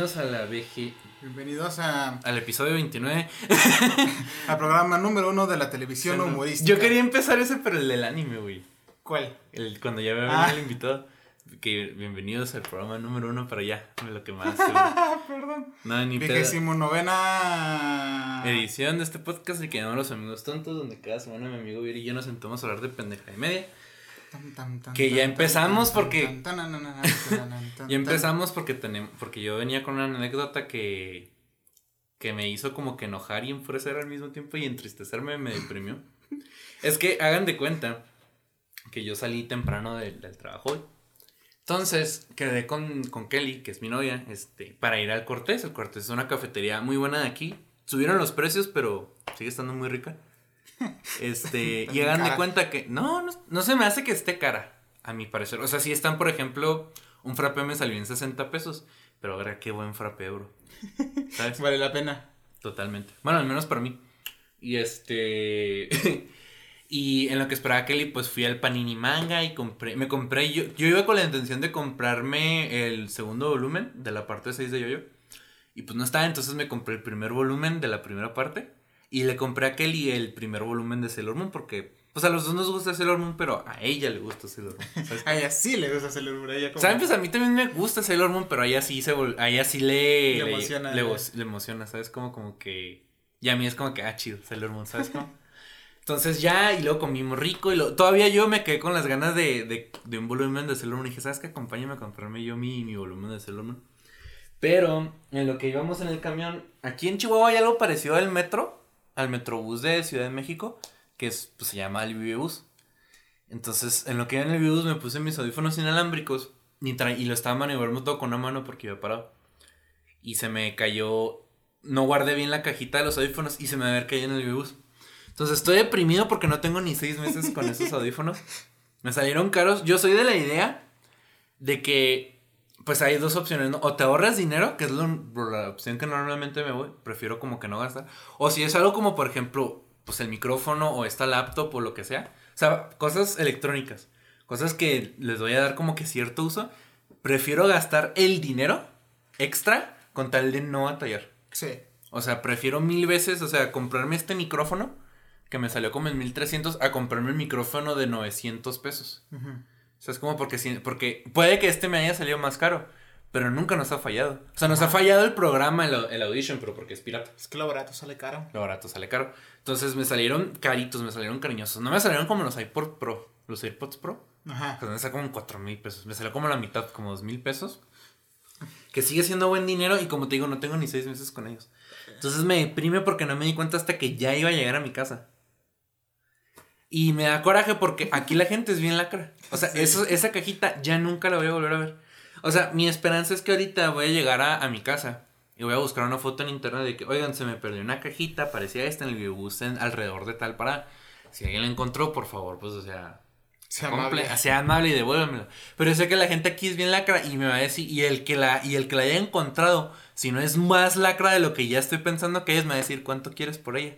Bienvenidos a la VG. Bienvenidos a, Al episodio 29. al programa número uno de la televisión humorística. Yo quería empezar ese, pero el del anime, güey. ¿Cuál? El, cuando ya me Ah. el invitado. Que bienvenidos al programa número uno, pero ya. Lo que más. Ah, perdón. no, ni. Vigésimo novena. Edición de este podcast y que llamamos Los Amigos Tontos, donde cada semana mi amigo Viri y yo nos sentamos a hablar de pendeja y media que ya empezamos porque ya empezamos porque tenemos porque yo venía con una anécdota que que me hizo como que enojar y enfurecer al mismo tiempo y entristecerme me deprimió es que hagan de cuenta que yo salí temprano del, del trabajo hoy. entonces quedé con, con, Kelly que es mi novia este para ir al Cortés el Cortés es una cafetería muy buena de aquí subieron los precios pero sigue estando muy rica este, y hagan de cuenta que no, no, no se me hace que esté cara, a mi parecer. O sea, si están, por ejemplo, un frappe me salió en 60 pesos, pero ahora qué buen frappe euro. ¿Sabes? Vale la pena. Totalmente. Bueno, al menos para mí. Y este. y en lo que esperaba Kelly, pues fui al Panini Manga y compré. Me compré. Yo, yo iba con la intención de comprarme el segundo volumen de la parte 6 de Yoyo. Y pues no estaba, entonces me compré el primer volumen de la primera parte. Y le compré a Kelly el primer volumen de Sailor Moon porque. Pues a los dos nos gusta Sailor Moon, pero a ella le gusta Sailor Moon. ¿sabes? A ella sí le gusta hacerlo a ella como. ¿Saben? Pues a mí también me gusta Sailor Moon, pero a ella sí se vol- a ella sí le, Le emociona, le emociona, ¿sabes? Como, como que. Y a mí es como que, ah, chido, Sailor Moon, ¿sabes cómo? Entonces ya, y luego comimos rico, y lo, todavía yo me quedé con las ganas de, de, de un volumen de Sailor Moon. Y dije, ¿sabes qué? Acompáñame a comprarme yo mi, mi volumen de Sailor Moon. Pero, en lo que íbamos en el camión, aquí en Chihuahua hay algo parecido al metro, al metrobús de Ciudad de México, que es, pues se llama el Vivebus. Entonces, en lo que iba en el Vivebus me puse mis audífonos inalámbricos y, y lo estaba maniobrando todo con una mano porque iba parado. Y se me cayó, no guardé bien la cajita de los audífonos y se me había caído en el Vivebus. Entonces, estoy deprimido porque no tengo ni seis meses con esos audífonos. Me salieron caros. Yo soy de la idea de que, pues hay dos opciones, ¿no? O te ahorras dinero, que es lo- la opción que normalmente me voy, prefiero como que no gastar. O si es algo como, por ejemplo, pues el micrófono o esta laptop o lo que sea. O sea, cosas electrónicas. Cosas que les voy a dar como que cierto uso. Prefiero gastar el dinero extra con tal de no batallar. Sí. O sea, prefiero mil veces, o sea, comprarme este micrófono que me salió como en 1300 a comprarme el micrófono de 900 pesos. Ujú. O sea, es como porque, si- porque puede que este me haya salido más caro, pero nunca nos ha fallado. O sea, nos ha fallado el programa, el, el Audition, pero porque es pirata. Es que lo barato sale caro. Lo barato sale caro. Entonces me salieron caritos, me salieron cariñosos. No me salieron como los iPod Pro. Los AirPods Pro. Ajá. Pues me salió como en 4 mil pesos. Me salió como la mitad, como 2 mil pesos. Que sigue siendo buen dinero y como te digo, no tengo ni 6 meses con ellos. Entonces me deprime porque no me di cuenta hasta que ya iba a llegar a mi casa. Y me da coraje porque aquí la gente es bien lacra. O sea, Sí. eso, esa cajita ya nunca la voy a volver a ver. O sea, mi esperanza es que ahorita voy a llegar a, a mi casa y voy a buscar una foto en internet de que, oigan, se me perdió una cajita, parecía esta en el en alrededor de tal para. Si alguien la encontró, por favor, pues, o sea, Sea amable. sea amable y devuélvemelo. Pero yo sé que la gente aquí es bien lacra y me va a decir, y el que la, y el que la haya encontrado, si no es más lacra de lo que ya estoy pensando que es, me va a decir cuánto quieres por ella.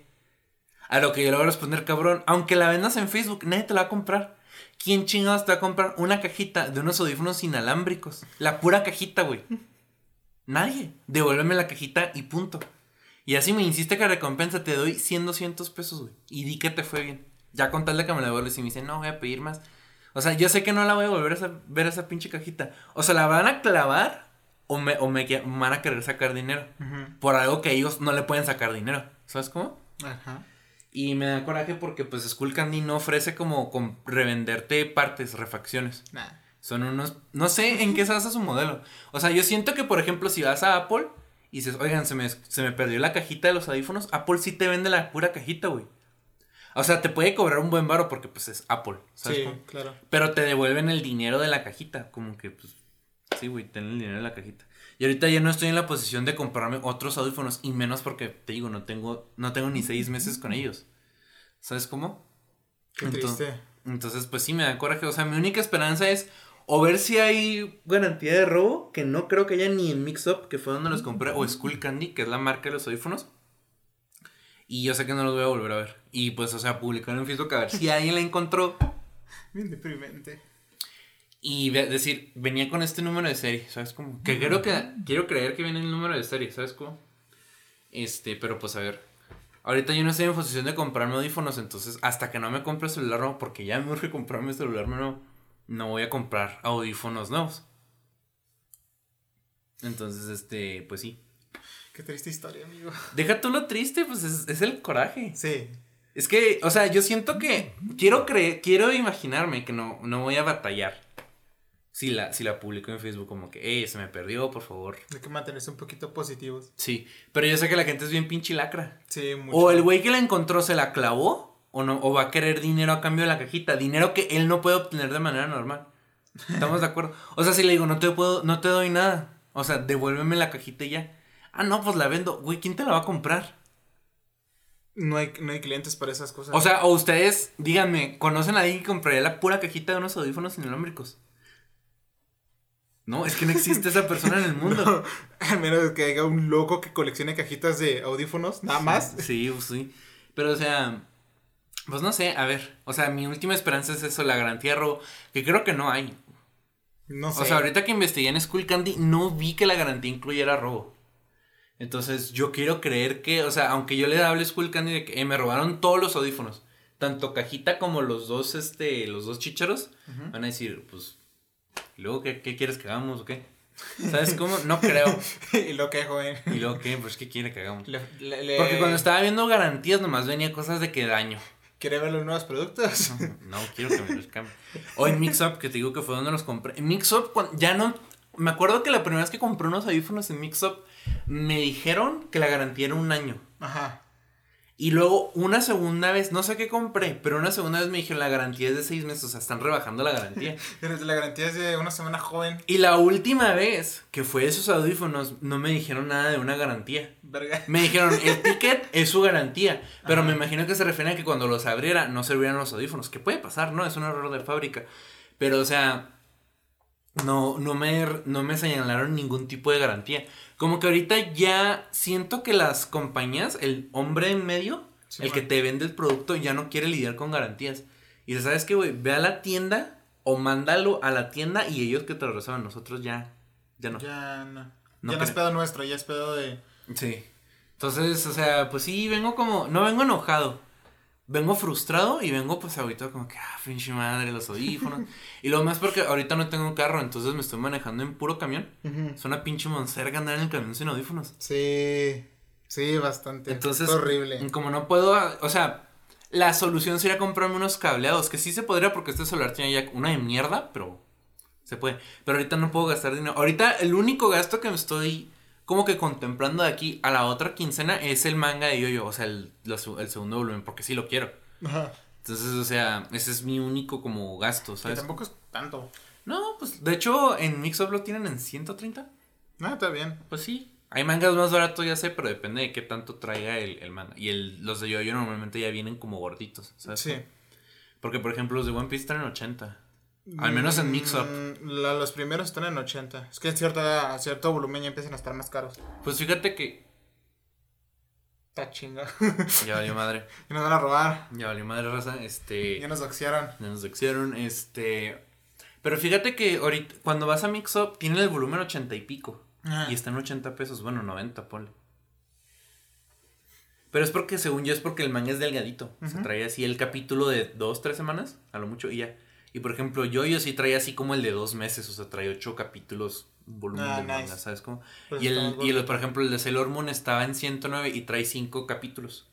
A lo que yo le voy a responder, cabrón, aunque la vendas en Facebook, nadie te la va a comprar. ¿Quién chingados te va a comprar una cajita de unos audífonos inalámbricos? La pura cajita, güey. Nadie. Devuélveme la cajita y punto. Y así me insiste que recompensa, te doy 100, 200 pesos, güey. Y di que te fue bien. Ya con tal de que me la devuelves y me dice, no, voy a pedir más. O sea, yo sé que no la voy a volver a ver esa pinche cajita. O sea, la van a clavar o me, o me van a querer sacar dinero. Ujú. Por algo que ellos no le pueden sacar dinero. ¿Sabes cómo? Ajá. Y me da coraje porque pues Skull Candy no ofrece como con revenderte partes, refacciones. Nah. Son unos. No sé en qué se basa su modelo. O sea, yo siento que, por ejemplo, si vas a Apple y dices, oigan, se me, se me perdió la cajita de los audífonos, Apple sí te vende la pura cajita, güey. O sea, te puede cobrar un buen varo porque, pues, es Apple. ¿sabes Sí, cómo? claro. Pero te devuelven el dinero de la cajita. Como que, pues. Sí, güey, ten el dinero de la cajita. Y ahorita ya no estoy en la posición de comprarme otros audífonos. Y menos porque, te digo, no tengo, no tengo ni seis meses con ellos. ¿Sabes cómo? Qué Entonces- triste. Entonces, pues sí me da coraje. O sea, mi única esperanza es o ver si hay garantía de robo, que no creo que haya ni en Mix Up, que fue donde los compré, o Skull Candy, que es la marca de los audífonos. Y yo sé que no los voy a volver a ver. Y pues, o sea, publicar en Facebook a ver si alguien la encontró. Bien deprimente. Y decir, venía con este número de serie, ¿sabes cómo? Que creo que, quiero creer que viene el número de serie, ¿sabes cómo? Este, pero pues a ver. Ahorita yo no estoy en posición de comprarme audífonos, entonces hasta que no me compre celular nuevo, porque ya me urge comprarme celular nuevo, no voy a comprar audífonos nuevos. Entonces, este, pues sí. Qué triste historia, amigo. Deja tú lo triste, pues es, es el coraje. Sí. Es que, o sea, yo siento que quiero creer, quiero imaginarme que no, no voy a batallar. Si la, si la publico en Facebook como que, eh, se me perdió, por favor. Hay que mantenerse un poquito positivos. Sí, pero yo sé que la gente es bien pinche lacra. Sí, mucho. O el güey que la encontró se la clavó, o no, o va a querer dinero a cambio de la cajita. Dinero que él no puede obtener de manera normal. ¿Estamos de acuerdo? O sea, si le digo, no te puedo, no te doy nada. O sea, devuélveme la cajita y ya. Ah, no, pues la vendo. Güey, ¿quién te la va a comprar? No hay, no hay clientes para esas cosas. O sea, o ustedes, díganme, ¿conocen a alguien que compraría la pura cajita de unos audífonos inalámbricos? No, es que no existe esa persona en el mundo. a menos que haya un loco que coleccione cajitas de audífonos, nada más. Sí, pues sí. Pero, o sea, pues no sé, a ver. O sea, mi última esperanza es eso, la garantía de robo, que creo que no hay. No sé. O sea, ahorita que investigué en School Candy, no vi que la garantía incluyera robo. Entonces, yo quiero creer que, o sea, aunque yo le hable a School Candy de que eh, me robaron todos los audífonos, tanto cajita como los dos, este, los dos chicharos, van a decir, pues, ¿y luego qué, qué quieres que hagamos o qué? ¿Sabes cómo? No creo. y lo que, joven. ¿Y luego qué? Pues, ¿qué quiere que hagamos? Le- le- le- Porque cuando estaba viendo garantías, nomás venía cosas de que daño. ¿Quiere ver los nuevos productos? No, quiero que me los cambie. O en Mixup, que te digo que fue donde los compré. En Mixup, ya no. Me acuerdo que la primera vez que compré unos audífonos en Mixup, me dijeron que la garantía era un año. Ajá. Y luego, una segunda vez, no sé qué compré, pero una segunda vez me dijeron la garantía es de seis meses, o sea, están rebajando la garantía. La garantía es de una semana joven. Y la última vez que fue esos audífonos, no me dijeron nada de una garantía. Verga. Me dijeron, el ticket es su garantía. Pero Ajá. me imagino que se refiere a que cuando los abriera no servirían los audífonos. Que puede pasar, ¿no? Es un error de fábrica. Pero, o sea, no, no, me, no me señalaron ningún tipo de garantía. Como que ahorita ya siento que las compañías, el hombre en medio, Sí, el que te vende el producto, ya no quiere lidiar con garantías. Y ¿sabes qué, güey? Ve a la tienda o mándalo a la tienda y ellos que te lo resuelvan. Nosotros ya, ya no. Ya no. No ya no es pedo nuestro, ya es pedo de. Sí. Entonces, o sea, pues sí, vengo como, no vengo enojado, vengo frustrado y vengo pues ahorita como que, ah, pinche madre, los audífonos. y lo más porque ahorita no tengo carro, entonces me estoy manejando en puro camión. Es una pinche monserga andar en el camión sin audífonos. Sí. Sí, bastante. Entonces, Es horrible. Como no puedo, o sea, la solución sería comprarme unos cableados, que sí se podría porque este celular tiene ya una de mierda, pero se puede. Pero ahorita no puedo gastar dinero. Ahorita el único gasto que me estoy como que contemplando de aquí a la otra quincena es el manga de Yoyo, o sea, el, la el segundo volumen, porque sí lo quiero. Ajá. Entonces, o sea, ese es mi único como gasto, Que ¿sabes? tampoco es tanto. No, pues de hecho en Mixup lo tienen en 130. No, está bien. Pues sí. Hay mangas más baratos, ya sé, pero depende de qué tanto traiga el, el manga. Y el, los de Yoyo normalmente ya vienen como gorditos, ¿sabes? Sí. Porque, por ejemplo, los de One Piece están en 80. Al menos en Mixup. Mm, la- los primeros están en 80. Es que a cierto volumen ya empiezan a estar más caros. Pues fíjate que. Está chinga. Ya valió madre. y nos van a robar. Ya valió madre raza. Este. Ya nos doxearon. Ya nos doxearon. Este. Pero fíjate que ahorita, cuando vas a Mixup, tiene el volumen 80 y pico. Ah. Y está en 80 pesos. Bueno, 90, ponle. Pero es porque, según yo, es porque el manga es delgadito. Se trae así el capítulo de dos, tres semanas, a lo mucho, y ya. Y por ejemplo, yo, yo sí traía así como el de dos meses, o sea, trae ocho capítulos, volumen Ah, de manga. ¿sabes cómo? Pues y el, y el, por ejemplo, el de Sailor Moon estaba en 109 y trae cinco capítulos.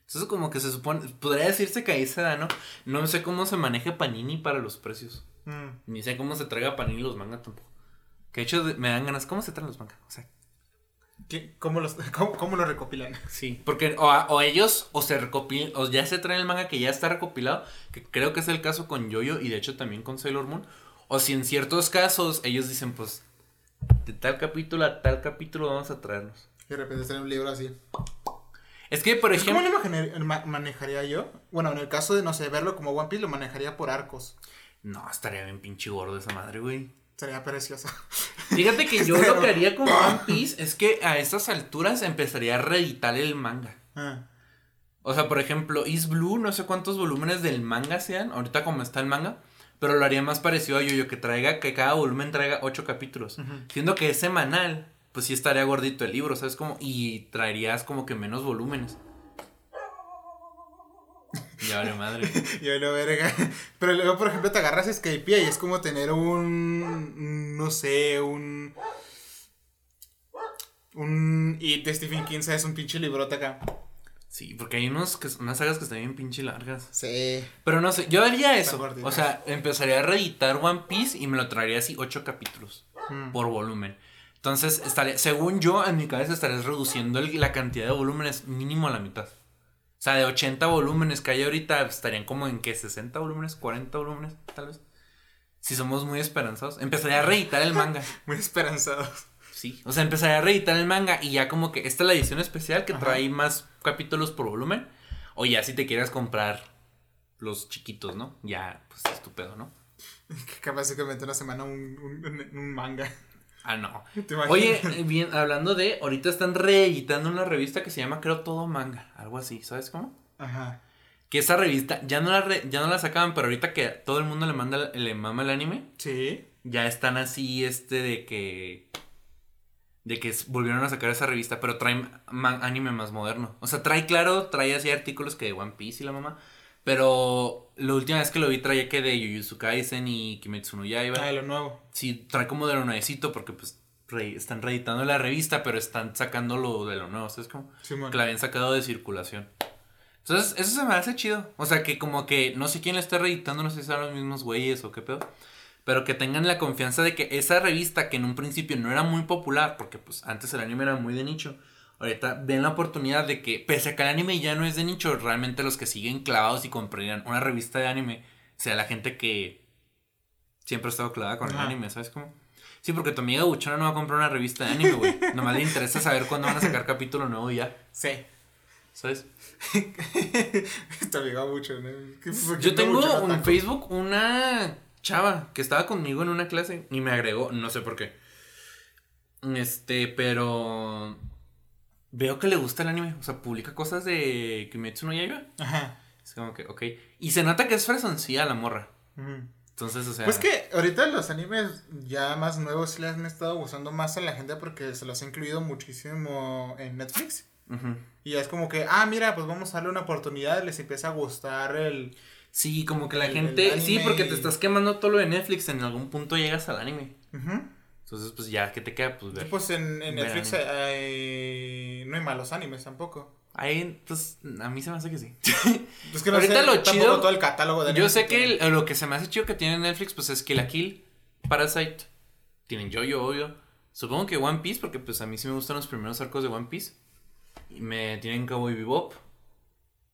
Entonces, como que se supone, podría decirse que ahí se da, ¿no? No sé cómo se maneje Panini para los precios. Mm. Ni sé cómo se traiga Panini los mangas tampoco. Que de hecho me dan ganas, ¿cómo se traen los mangas? O sea, ¿Qué- ¿Cómo, los, cómo, cómo los recopilan? Sí, porque o, a- o ellos o se recopilan, o ya se traen el manga que ya está recopilado, que creo que es el caso con Yoyo y de hecho también con Sailor Moon, o si en ciertos casos ellos dicen pues de tal capítulo a tal capítulo vamos a traernos. Y de repente sale un libro así. Es que por Pues, ¿Cómo ejemplo, lo imagine- ma- manejaría yo? Bueno, en el caso de, no sé, verlo como One Piece, lo manejaría por arcos. no, estaría bien pinche gordo esa madre, güey. Sería precioso. Fíjate que yo lo que haría con One Piece es que a estas alturas empezaría a reeditar el manga. Ah, O sea, por ejemplo, Is Blue, no sé cuántos volúmenes del manga sean, ahorita como está el manga, Pero lo haría más parecido a Yoyo, que traiga, que cada volumen traiga ocho capítulos. Siendo que es semanal, pues sí estaría gordito el libro, ¿sabes cómo? Y traerías como que menos volúmenes. Ya vale madre. Yo lo verga. Pero luego, por ejemplo, te agarras Skypiea y es como tener un. No sé, un. Un. Y de Stephen King, ¿sabes? Un pinche librote acá. Sí, porque hay unos que, unas sagas que están bien pinche largas. Sí. Pero no sé, yo haría eso. O sea, empezaría a reeditar One Piece y me lo traería así ocho capítulos Mm. por volumen. Entonces, estaría, según yo, en mi cabeza estarías reduciendo el- la cantidad de volúmenes mínimo a la mitad. O sea, de 80 volúmenes que hay ahorita, estarían como en que 60 volúmenes, 40 volúmenes, tal vez. Si somos muy esperanzados. Empezaría a reeditar el manga. Muy esperanzados. Sí. O sea, empezaría a reeditar el manga y ya como que esta es la edición especial que Ajá. trae más capítulos por volumen. O ya si te quieres comprar los chiquitos, ¿no? Ya, pues es tu pedo, ¿no? Que básicamente una semana un, un- un manga. Ah, no. Oye, eh, bien, hablando de, ahorita están reeditando una revista que se llama Creo Todo Manga, algo así, ¿sabes cómo? Ajá. Que esa revista ya no la re- ya no la sacaban, pero ahorita que todo el mundo le manda le mama el anime, Sí. ya están así este de que de que volvieron a sacar esa revista, pero trae anime más moderno. O sea, trae claro, trae así artículos que de One Piece y la mamá, pero la última vez que lo vi traía que de Jujutsu Kaisen y Kimetsu no Yaiba. Ah, lo nuevo. Sí, trae como de lo nuevecito porque pues re- están reeditando la revista, pero están sacando lo de lo nuevo, ¿sabes cómo? Simón. Que la habían sacado de circulación. Entonces, eso se me hace chido. O sea, que como que no sé quién la está reeditando, no sé si son los mismos güeyes o qué pedo. Pero que tengan la confianza de que esa revista, que en un principio no era muy popular, porque pues antes el anime era muy de nicho, ahorita ven la oportunidad de que, pese a que el anime ya no es de nicho, realmente los que siguen clavados y comprarían una revista de anime, sea la gente que siempre ha estado clavada con el anime, ¿sabes cómo? Sí, porque tu amiga Buchona no va a comprar una revista de anime, güey. Nomás le interesa saber cuándo van a sacar capítulo nuevo y ya, Sí. ¿sabes? Te amiga mucho, ¿no? ¿Qué fue? Yo ¿Qué tengo en? Facebook una chava que estaba conmigo en una clase y me agregó, no sé por qué. Este, pero veo que le gusta el anime, o sea, publica cosas de Kimetsu no Yaiba. Ajá. Es como que, ok. Y se nota que es fresoncilla la morra. Ujú. Entonces, o sea, Pues que ahorita los animes ya más nuevos sí les han estado gustando más a la gente porque se los ha incluido muchísimo en Netflix. ujú. Y ya es como que, ah, mira, pues vamos a darle una oportunidad, les empieza a gustar el... Sí, como que la El- el gente, sí, porque y- te estás quemando todo lo de Netflix, en algún punto llegas al anime. Ujú. Entonces, pues ya, ¿qué te queda? Pues ver. pues en, en Netflix hay- no hay malos animes tampoco. Ahí, pues, a mí se me hace que sí. Es que no Ahorita sé lo chido- todo el catálogo de Yo sé que el- lo que se me hace chido que tiene Netflix, pues es que la Kill, Parasite, tienen Jojo, obvio. Supongo que One Piece, porque pues a mí sí me gustan los primeros arcos de One Piece. Y me tienen Cowboy Bebop,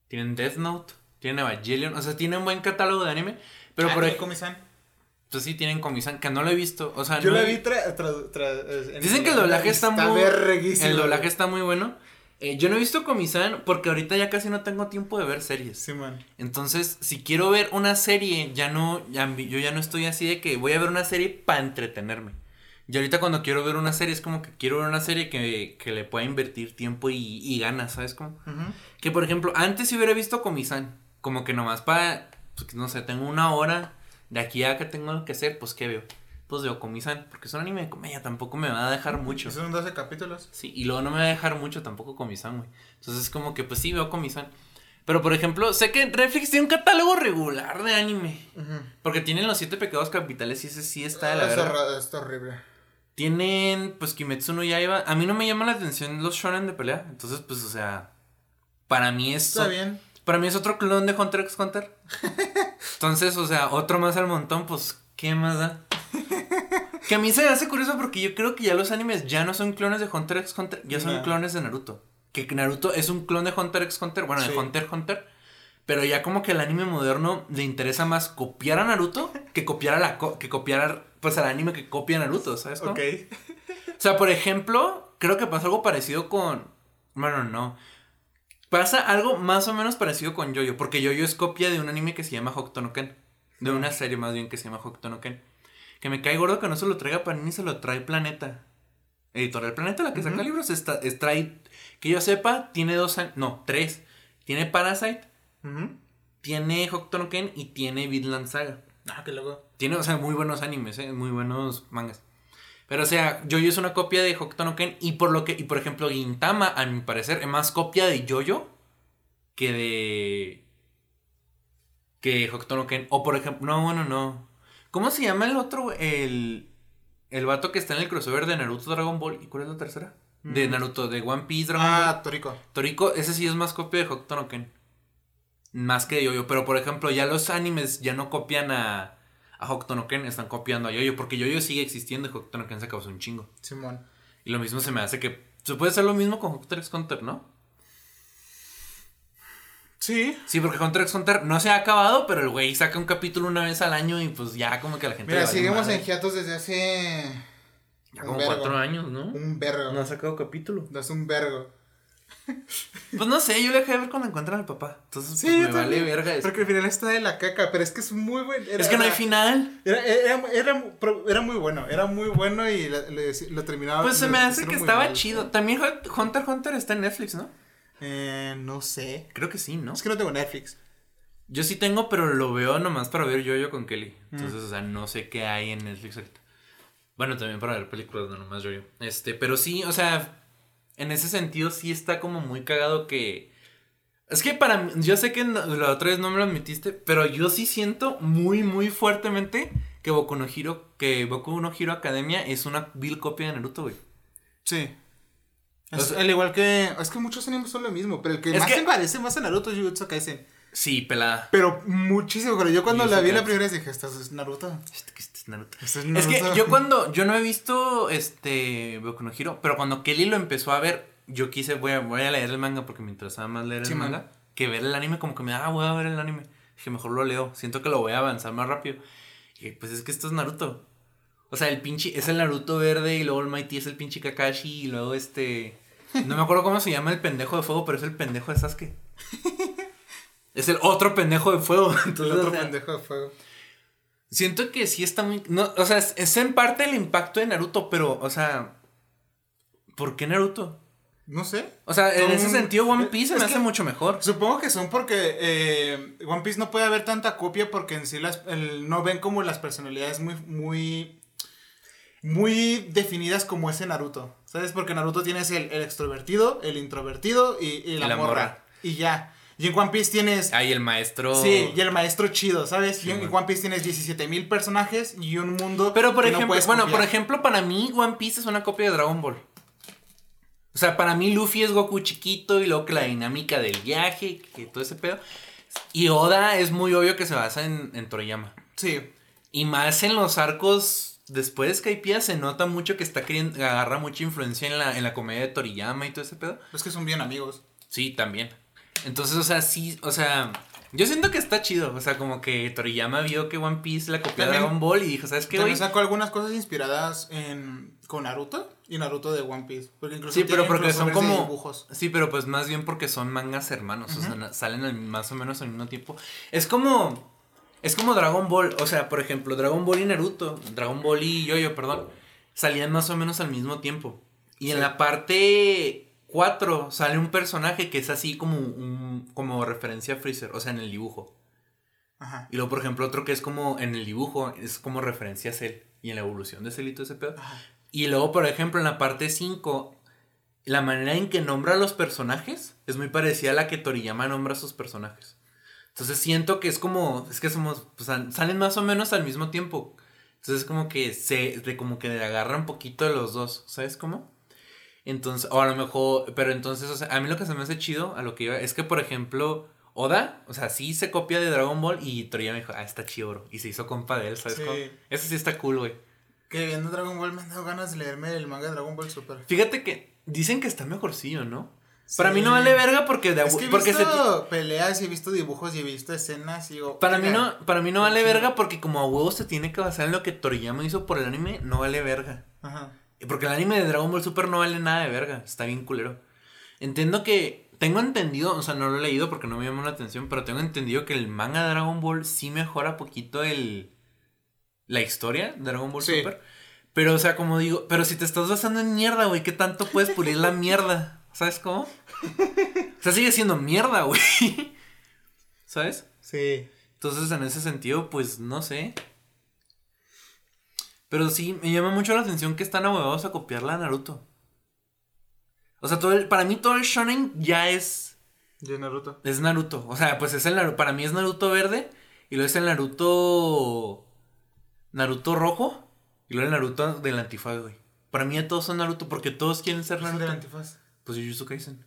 tienen Death Note, tienen Evangelion, o sea, tienen un buen catálogo de anime. Pero Ah, por Komi-san. Pues sí tienen Comisan, que no lo he visto. O sea, Yo no la he- vi tra- tra- tra- en Dicen que el doblaje está, muy. verguísima, El doblaje está muy bueno. Eh, yo no he visto Comisan porque ahorita ya casi no tengo tiempo de ver series. Sí, man. Entonces, si quiero ver una serie, ya no, ya- yo ya no estoy así de que voy a ver una serie para entretenerme. Y ahorita cuando quiero ver una serie es como que quiero ver una serie que, que le pueda invertir tiempo y, y ganas, ¿sabes cómo? Que por ejemplo, antes si hubiera visto Comisan, como que nomás para, pues no sé, tengo una hora de aquí a que tengo que hacer, pues ¿qué veo? Pues veo Comisan, porque es un anime de comedia, tampoco me va a dejar mucho. Son 12 capítulos. Sí, y luego no me va a dejar mucho tampoco Comisan, güey. Entonces como que pues sí veo Comisan. Pero por ejemplo, sé que Netflix tiene un catálogo regular de anime. Ujú. Porque tienen los siete pecados capitales y ese sí está de la ra- Está horrible. Tienen, pues, Kimetsu no Yaiba. A mí no me llama la atención los shonen de pelea. Entonces, pues, o sea, para mí es... Está bien. Para mí es otro clon de Hunter x Hunter. Entonces, o sea, otro más al montón, pues, ¿qué más da? Que a mí se me hace curioso porque yo creo que ya los animes ya no son clones de Hunter x Hunter, ya son No. clones de Naruto. Que Naruto es un clon de Hunter x Hunter, bueno, Sí. de Hunter x Hunter. Pero ya como que el anime moderno le interesa más copiar a Naruto que copiar a la co- que copiar pues al anime que copia a Naruto, ¿sabes? cómo? Ok. O sea, por ejemplo, creo que pasa algo parecido con. Bueno, no. Pasa algo más o menos parecido con Yoyo. Porque Yoyo es copia de un anime que se llama Hokuto no Ken. De una serie más bien que se llama Hokuto no Ken. Que me cae gordo que no se lo traiga Panini, se lo trae Planeta. Editorial Planeta, la que saca libros, está, es- trae. Que yo sepa, tiene dos años. No, tres. Tiene Parasite, tiene Hokuto no Ken y tiene Vinland Saga. Ah, qué loco. Tiene, o sea, muy buenos animes, ¿eh? Muy buenos mangas. Pero, o sea, Jojo es una copia de Hokuto no Ken. Y por lo que, y por ejemplo, Gintama, a mi parecer, es más copia de Jojo que de. que Hokuto no Ken. O por ejemplo, no, bueno, no. ¿Cómo se llama el otro? El. El vato que está en el crossover de Naruto Dragon Ball. ¿Y cuál es la tercera? De Mm. Naruto, de One Piece Dragon Ball. Ah, Toriko. Toriko, ese sí es más copia de Hokuto no Ken. Más que de Yoyo. Pero por ejemplo, ya los animes ya no copian a, a Hokuto no Ken, están copiando a Yoyo. Porque Yoyo sigue existiendo y Hokuto no Ken se acabó un chingo. Simón. Y lo mismo se me hace que. Se puede hacer lo mismo con Hunter x Hunter, ¿no? Sí. Sí, porque Hunter x Hunter no se ha acabado, pero el güey saca un capítulo una vez al año y pues ya como que la gente. Mira, seguimos en hiatos desde hace Ya como vergo. cuatro años, ¿no? un vergo. No ha sacado capítulo. Desde un vergo. Pues no sé, yo le dejé de ver cuando encuentran al papá. Entonces, Sí, pues, me vale verga eso. Porque al final está de la caca, pero es que es muy bueno. Es que no hay final. Era, era, era, era muy bueno, era muy bueno y le- le- lo terminaba. Pues se me hace que estaba mal. chido. También Hunter Hunter está en Netflix, ¿no? Eh, no sé. Creo que sí, ¿no? Es que no tengo Netflix. Yo sí tengo, pero lo veo nomás para ver yo-yo con Kelly. Mm. Entonces, o sea, no sé qué hay en Netflix ahorita. Bueno, también para ver películas, no nomás yo-yo. Este, pero sí, o sea, en ese sentido sí está como muy cagado que... Es que para mí, yo sé que no- la otra vez no me lo admitiste, pero yo sí siento muy, muy fuertemente que Boku no Hero, que Boku no Hero Academia es una vil copia de Naruto, güey. Sí. O Es, sea- al igual que. Es que muchos animes son lo mismo, pero el que más que- se parece más a Naruto es Jujutsu Kaisen. Sí, pelada. Pero muchísimo, pero yo cuando Jujutsu la vi la primera vez dije, ¿esto es Naruto? Este, este es Naruto. Es Es que Naruto". yo cuando, yo no he visto este Boku no Hero, pero cuando Kelly lo empezó a ver, yo quise, voy a, voy a leer el manga porque me interesaba más leer el Sí, man. manga que ver el anime, como que me da, ah, voy a ver el anime. Dije, mejor lo leo, siento que lo voy a avanzar más rápido. Y dije, pues es que esto es Naruto. O sea, el pinche, es el Naruto verde y luego el Mighty es el pinche Kakashi y luego este... No me acuerdo cómo se llama el pendejo de fuego, pero es el pendejo de Sasuke. Es el otro pendejo de fuego. El Entonces, otro o sea, pendejo de fuego. Siento que sí está muy. No, o sea, es, es en parte el impacto de Naruto, pero, o sea. ¿Por qué Naruto? No sé. O sea, en ese sentido, One Piece se me hace mucho mejor. Supongo que son porque eh, One Piece no puede haber tanta copia porque en sí las, el- no ven como las personalidades muy, muy, muy definidas como ese Naruto. ¿Sabes? Porque Naruto tienes el, el extrovertido, el introvertido y, y la, la morra. morra. Y ya. Y en One Piece tienes... Ay, el maestro. Sí, y el maestro chido, ¿sabes? Sí, y en. One Piece tienes 17 mil personajes y un mundo Pero por que ejemplo, bueno, copiar. por ejemplo, para mí, One Piece es una copia de Dragon Ball. O sea, para mí Luffy es Goku chiquito y luego que la dinámica del viaje, que todo ese pedo. Y Oda es muy obvio que se basa en, en Toriyama. Sí. Y más en los arcos después de Skypiea se nota mucho que está queriendo, agarra mucha influencia en la, en la comedia de Toriyama y todo ese pedo. Es que son bien amigos. Sí, también. Entonces, o sea, sí, o sea, yo siento que está chido. O sea, como que Toriyama vio que One Piece la copió de Dragon Ball y dijo, ¿sabes qué, También sacó algunas cosas inspiradas en, con Naruto y Naruto de One Piece. Porque incluso Sí, pero porque son como. dibujos. Sí, pero pues más bien porque son mangas hermanos. O sea, salen al- más o menos al mismo tiempo. Es como. Es como Dragon Ball. O sea, por ejemplo, Dragon Ball y Naruto. Dragon Ball y Yo-Yo, perdón. Salían más o menos al mismo tiempo. Y en la parte 4 sale un personaje que es así como un. como referencia a Freezer. O sea, en el dibujo. Ajá. Y luego, por ejemplo, otro que es como en el dibujo. Es como referencia a Cell. Y en la evolución de Cell y todo ese pedo. Ajá. Y luego, por ejemplo, en la parte 5, la manera en que nombra a los personajes es muy parecida a la que Toriyama nombra a sus personajes. Entonces siento que es como, es que somos, pues, salen más o menos al mismo tiempo. Entonces como que se, de como que agarra un poquito de los dos, ¿sabes cómo? Entonces, o a lo mejor, pero entonces, o sea, a mí lo que se me hace chido, a lo que iba, es que, por ejemplo, Oda, o sea, sí se copia de Dragon Ball y Toriyama dijo, ah, está chido, bro. Y se hizo compa de él, ¿sabes Sí. cómo? Eso sí está cool, güey. Que viendo Dragon Ball me han dado ganas de leerme el manga de Dragon Ball Super. Fíjate que dicen que está mejorcillo, ¿no? Sí. Para mí no vale verga porque de Es que he porque se visto peleas y he visto dibujos y he visto escenas y digo... para mí no para mí no vale Sí. verga porque como a huevos se tiene que basar en lo que Toriyama hizo por el anime, no vale verga. Ajá. Porque el anime de Dragon Ball Super no vale nada de verga, está bien culero. Entiendo que tengo entendido, o sea, no lo he leído porque no me llamó la atención, pero tengo entendido que el manga de Dragon Ball sí mejora poquito el la historia de Dragon Ball Sí. Super. Pero o sea, como digo, pero si te estás basando en mierda, güey, ¿qué tanto puedes pulir la mierda? ¿Sabes cómo? O sea, sigue siendo mierda, güey. ¿Sabes? Sí. Entonces, en ese sentido, pues no sé. Pero sí, me llama mucho la atención que están ahuevados a copiarla a Naruto. O sea, todo el, para mí todo el shonen ya es... De Naruto. Es Naruto. O sea, pues es el Naruto. Para mí es Naruto verde. Y luego es el Naruto... Naruto rojo. Y luego el Naruto del antifaz, güey. Para mí ya todos son Naruto porque todos quieren ser ¿Cuál es el Naruto. del antifaz? Pues Jujutsu Kaisen.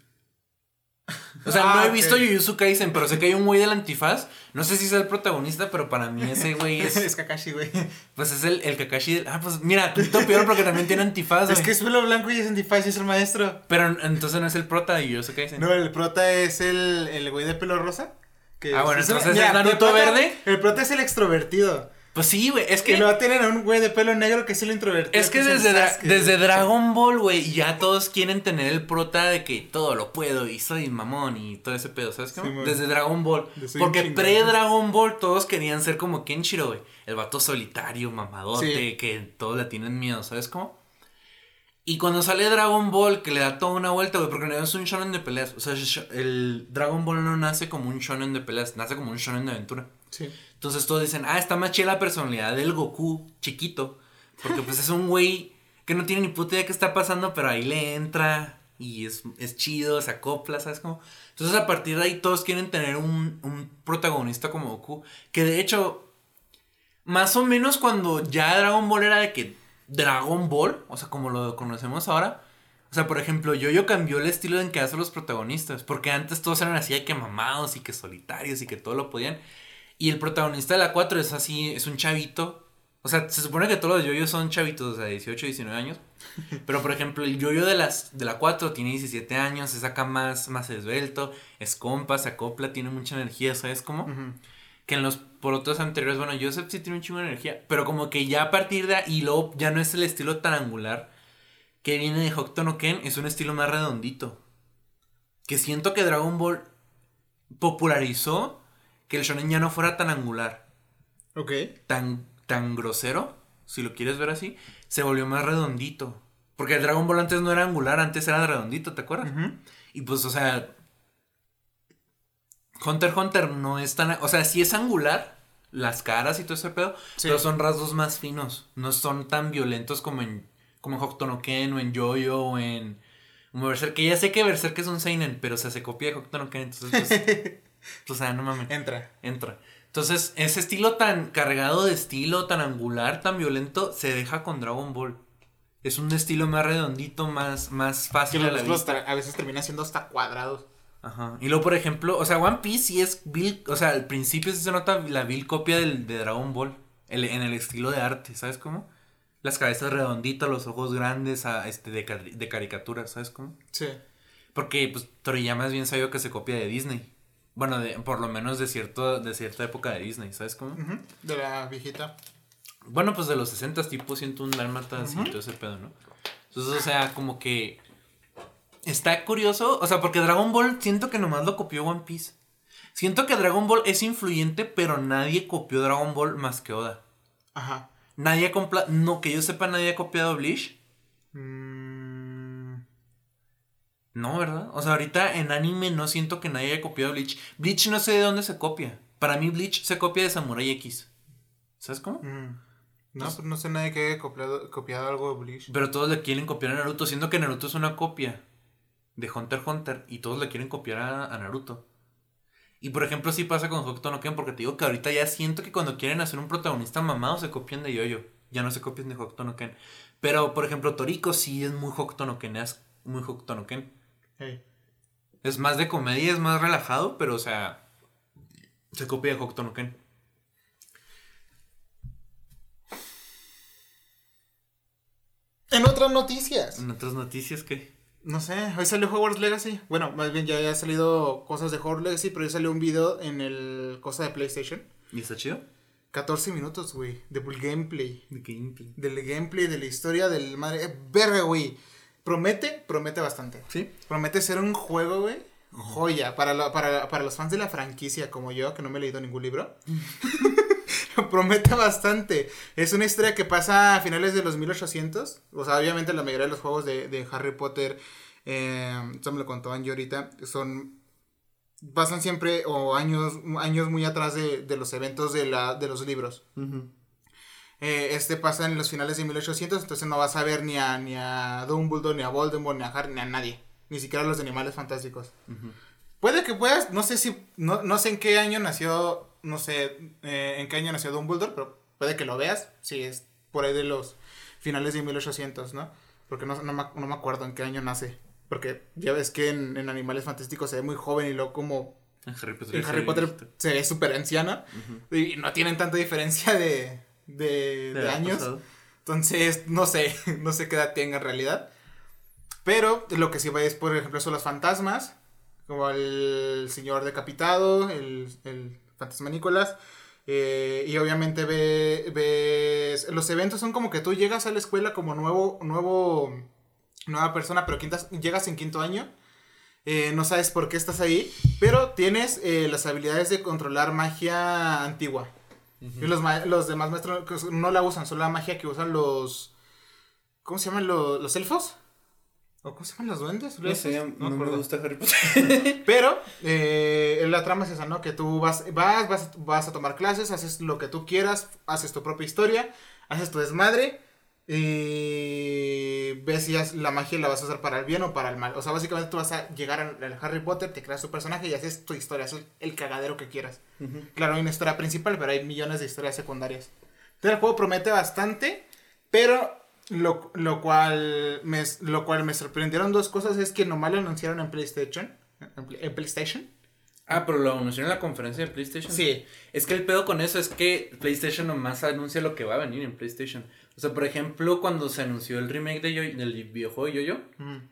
O sea, Ah, no he ok. visto Jujutsu Kaisen, pero sé que hay un güey del antifaz. No sé si es el protagonista, pero para mí ese güey es. es Kakashi, güey. Pues es el, el Kakashi del. Ah, pues mira, tú peor porque también tiene antifaz, Es que es pelo blanco y es antifaz y es el maestro. Pero entonces no es el prota de Jujutsu Kaisen. No, el prota es el, el güey de pelo rosa. que Ah, bueno, es- entonces, mira, ¿es Naruto el prota- verde? El prota es el extrovertido. Pues sí, güey. Es Que que. luego tienen a un güey de pelo negro que es el introvertido. Es que desde, Dra- Sasuke, desde. Dragon Ball, güey, ya todos quieren tener el prota de que todo lo puedo y soy mamón y todo ese pedo, ¿sabes cómo? Sí, desde Dragon Ball. Porque pre-Dragon Ball todos querían ser como Kenshiro, güey. El vato solitario, mamadote, Sí. que todos le tienen miedo, ¿sabes cómo? Y cuando sale Dragon Ball, que le da toda una vuelta, güey, porque no es un shonen de peleas. O sea, el Dragon Ball no nace como un shonen de peleas, nace como un shonen de aventura. Sí. Entonces todos dicen, ah, está más chida la personalidad del Goku chiquito. Porque pues es un güey que no tiene ni puta idea qué está pasando, pero ahí le entra y es, es chido, se acopla, ¿sabes cómo? Entonces a partir de ahí todos quieren tener un, un protagonista como Goku. Que de hecho, más o menos cuando ya Dragon Ball era de que Dragon Ball, o sea, como lo conocemos ahora. O sea, por ejemplo, Yo-Yo cambió el estilo en que hacen los protagonistas. Porque antes todos eran así de que mamados y que solitarios y que todo lo podían. Y el protagonista de la 4 es así, es un chavito. O sea, se supone que todos los yoyos son chavitos, o sea, 18, 19 años. Pero por ejemplo, el yoyo de, las, de la 4 tiene 17 años, es acá más, más esbelto, es compa, se acopla, tiene mucha energía, ¿sabes cómo? Ujú. Que en los porotos anteriores, bueno, Joseph sí tiene un chingo de energía, pero como que ya a partir de ahí, luego ya no es el estilo tan angular que viene de Hokuto Ken, es un estilo más redondito. Que siento que Dragon Ball popularizó que el shonen ya no fuera tan angular, Ok. tan, tan grosero, si lo quieres ver así, se volvió más redondito. Porque el Dragon Ball antes no era angular, antes era redondito, ¿te acuerdas? Y pues, o sea, Hunter Hunter no es tan, o sea, sí es angular, las caras y todo ese pedo, Sí. pero son rasgos más finos, no son tan violentos como en, como en Hokuto no Ken o en Jojo o en como Berserk, que ya sé que Berserk es un seinen, pero o sea, se copia de Hokuto no Ken, entonces pues, o sea, no mames, Entra. entra. Entonces, ese estilo tan cargado de estilo, tan angular, tan violento, se deja con Dragon Ball. Es un estilo más redondito, más, más Que fácil a la vista. a veces terminan siendo hasta cuadrados. Ajá. Y luego, por ejemplo, o sea, One Piece sí es vil, o sea, al principio sí se nota la vil copia del, de Dragon Ball, el- en el estilo de arte, ¿sabes cómo? Las cabezas redonditas, los ojos grandes, a, este, de, de caricatura, ¿sabes cómo? Sí. Porque, pues, Toriyama es bien sabido que se copia de Disney. Bueno, de, por lo menos de, cierto, de cierta época de Disney, ¿sabes cómo? Ujú. De la viejita. Bueno, pues de los 60 tipo siento un dálmatas y Ujú. todo ese pedo, ¿no? Entonces, o sea, como que está curioso, o sea, porque Dragon Ball siento que nomás lo copió One Piece. Siento que Dragon Ball es influyente, pero nadie copió Dragon Ball más que Oda. Ajá. Nadie compla, no, que yo sepa, nadie ha copiado Bleach. Mm, No, ¿verdad? O sea, ahorita en anime no siento que nadie haya copiado Bleach. Bleach no sé de dónde se copia. Para mí Bleach se copia de Samurai X. ¿Sabes cómo? mm. No, pero no sé nadie que haya copiado, copiado algo de Bleach. Pero todos le quieren copiar a Naruto, siendo que Naruto es una copia de Hunter x Hunter y todos le quieren copiar a, a Naruto. Y por ejemplo, sí pasa con Hokuto no Ken, porque te digo que ahorita ya siento que cuando quieren hacer un protagonista mamado se copian de Yoyo. Ya no se copian de Hokuto no Ken. Pero por ejemplo, Toriko sí es muy Hokuto no Ken, es muy Hokuto no Ken. Hey. Es más de comedia, es más relajado, pero o sea, se copia de Hokuto no Ken. En otras noticias. En otras noticias, ¿qué? No sé, hoy salió Hogwarts Legacy. Bueno, más bien ya ha salido cosas de Hogwarts Legacy, pero ya salió un video en el cosa de PlayStation. ¿Y está chido? 14 minutos, güey, de full gameplay. De gameplay. Del gameplay, de la historia del madre. verga, güey. Promete, promete bastante. ¿Sí? Promete ser un juego, güey. Joya. Para, la- para, para los fans de la franquicia como yo, que no me he leído ningún libro. promete bastante. Es una historia que pasa a finales de los 1800. O sea, obviamente la mayoría de los juegos de, de Harry Potter, eh, esto me lo contó Angie ahorita, son pasan siempre o años, años muy atrás de, de los eventos de, la, de los libros. Eh, este pasa en los finales de 1800, entonces no vas a ver ni a, ni a Dumbledore, ni a Voldemort, ni a Harry, ni a nadie. Ni siquiera a los animales fantásticos. Puede que puedas, no sé si, no, no sé en qué año nació, no sé eh, en qué año nació Dumbledore, pero puede que lo veas, si es por ahí de los finales de 1800, ¿no? Porque no, no, me, no me acuerdo en qué año nace. Porque ya ves que en, en Animales Fantásticos se ve muy joven y luego como En Harry Potter. en sí, Harry Potter visto. se ve súper anciana y no tienen tanta diferencia de, de, de De años. pasado. Entonces, no sé, no sé qué edad tenga en realidad. Pero lo que sí va es, por ejemplo, son los fantasmas, como el señor decapitado, el, el fantasma Nicolás. eh, y obviamente ve- ves, los eventos son como que tú llegas a la escuela como nuevo, nuevo, nueva persona, pero quintas- llegas en quinto año. eh, no sabes por qué estás ahí, pero tienes eh, las habilidades de controlar magia antigua. Y los, los demás maestros no la usan, solo la magia que usan los... ¿Cómo se llaman los, los elfos? ¿O cómo se llaman los duendes? No sé, ¿Elfos? no, me acuerdo. gusta Harry Potter. Pero eh, la trama es esa, ¿no? Que tú vas, vas, vas, vas a tomar clases, haces lo que tú quieras, haces tu propia historia, haces tu desmadre y ves si la magia la vas a usar para el bien o para el mal. O sea, básicamente tú vas a llegar al, Harry Potter, te creas tu personaje y haces tu historia, haces el cagadero que quieras. Claro, hay una historia principal, pero hay millones de historias secundarias. Entonces el juego promete bastante, pero lo, lo, cual me, lo cual me sorprendieron dos cosas es que nomás lo anunciaron en PlayStation. En, Play- en PlayStation. Ah, pero lo anunciaron en la conferencia de PlayStation. Sí. Es que el pedo con eso es que PlayStation nomás anuncia lo que va a venir en PlayStation. O sea, por ejemplo, cuando se anunció el remake de Yo- del videojuego Yo-Yo,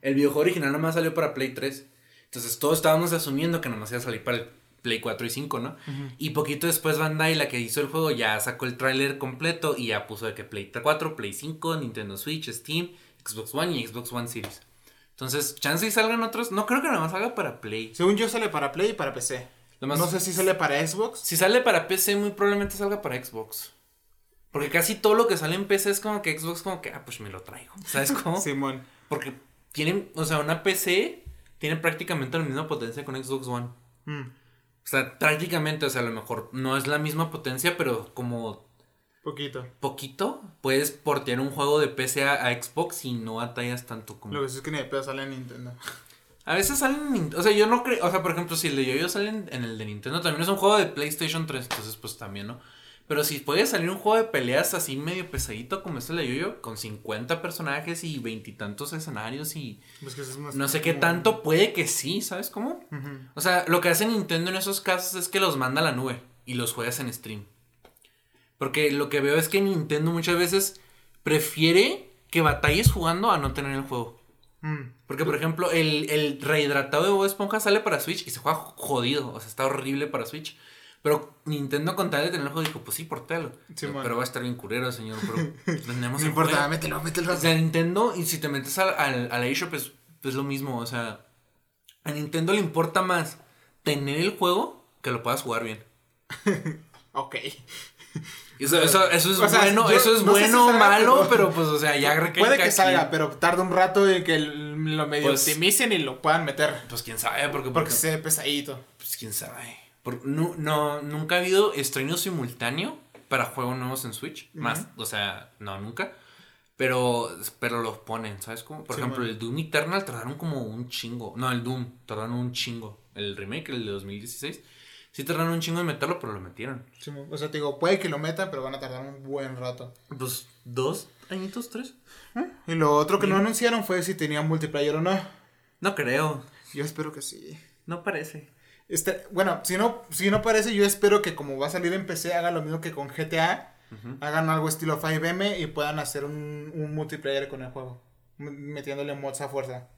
el videojuego original nomás salió para Play 3. Entonces todos estábamos asumiendo que nomás iba a salir para el Play 4 y 5, ¿no? Y poquito después Bandai, la que hizo el juego, ya sacó el tráiler completo y ya puso de que Play 4, Play 5, Nintendo Switch, Steam, Xbox One y Xbox One Series. Entonces, chance y salgan otros. No creo que nomás salga para Play. Según yo sale para Play y para PC. Lo más- No sé si sale para Xbox. Si sale para PC, muy probablemente salga para Xbox. Porque casi todo lo que sale en PC es como que Xbox como que, ah, pues me lo traigo. ¿Sabes cómo? Simón. Porque tienen, o sea, una PC tiene prácticamente la misma potencia con Xbox One. Mm. O sea, prácticamente, o sea, a lo mejor no es la misma potencia, pero como Poquito. poquito puedes portear un juego de PC a, a Xbox y no atallas tanto como... Lo que sí es que ni de pedo sale en Nintendo. A veces salen, o sea, yo no creo, o sea, por ejemplo, si el de Yo-Yo sale en, en el de Nintendo, también es un juego de PlayStation 3, entonces pues también, ¿no? Pero si puede salir un juego de peleas así medio pesadito como este de Yo-Yo, con 50 personajes y veintitantos escenarios y Pues que es más no sé qué tanto, puede que sí, ¿sabes cómo? O sea, lo que hace Nintendo en esos casos es que los manda a la nube y los juegas en stream. Porque lo que veo es que Nintendo muchas veces prefiere que batalles jugando a no tener el juego. Mm. Porque, por ejemplo, el, el rehidratado de Bob Esponja sale para Switch y se juega jodido. O sea, está horrible para Switch. Pero Nintendo, con tal de tener el juego, dijo: Pues sí, portéalo. Sí, pero, pero va a estar bien curero, señor. Pero tenemos No importa, juego. mételo, mételo. O sea, Nintendo, y si te metes al, al, al eShop, es, es lo mismo. O sea, a Nintendo le importa más tener el juego que lo puedas jugar bien. Ok. Y Eso, eso, eso es O sea, bueno, yo eso es no bueno o malo, pero- pero pues, o sea, ya recae Puede que salga, pero tarda un rato en que lo medio Pues- optimicen y lo puedan meter. Pues quién sabe, porque, Porque se ve pesadito. Pues quién sabe. Por- no, no, nunca ha habido estreno simultáneo para juegos nuevos en Switch. Más, o sea, no, nunca. Pero, pero los ponen, ¿sabes cómo? Por Sí, ejemplo, el Doom Eternal tardaron como un chingo. No, el Doom, tardaron un chingo. El remake, el de 2016. Sí tardaron un chingo en meterlo, pero lo metieron. Sí, O sea, te digo, puede que lo metan, pero van a tardar un buen rato. Pues, dos añitos, tres. Y lo otro que no anunciaron fue si tenía multiplayer o no. No creo. Yo espero que sí. No parece. Este, bueno, si no, si no parece, yo espero que como va a salir en PC, haga lo mismo que con GTA. Hagan algo estilo 5M y puedan hacer un, un multiplayer con el juego. Metiéndole mods a fuerza.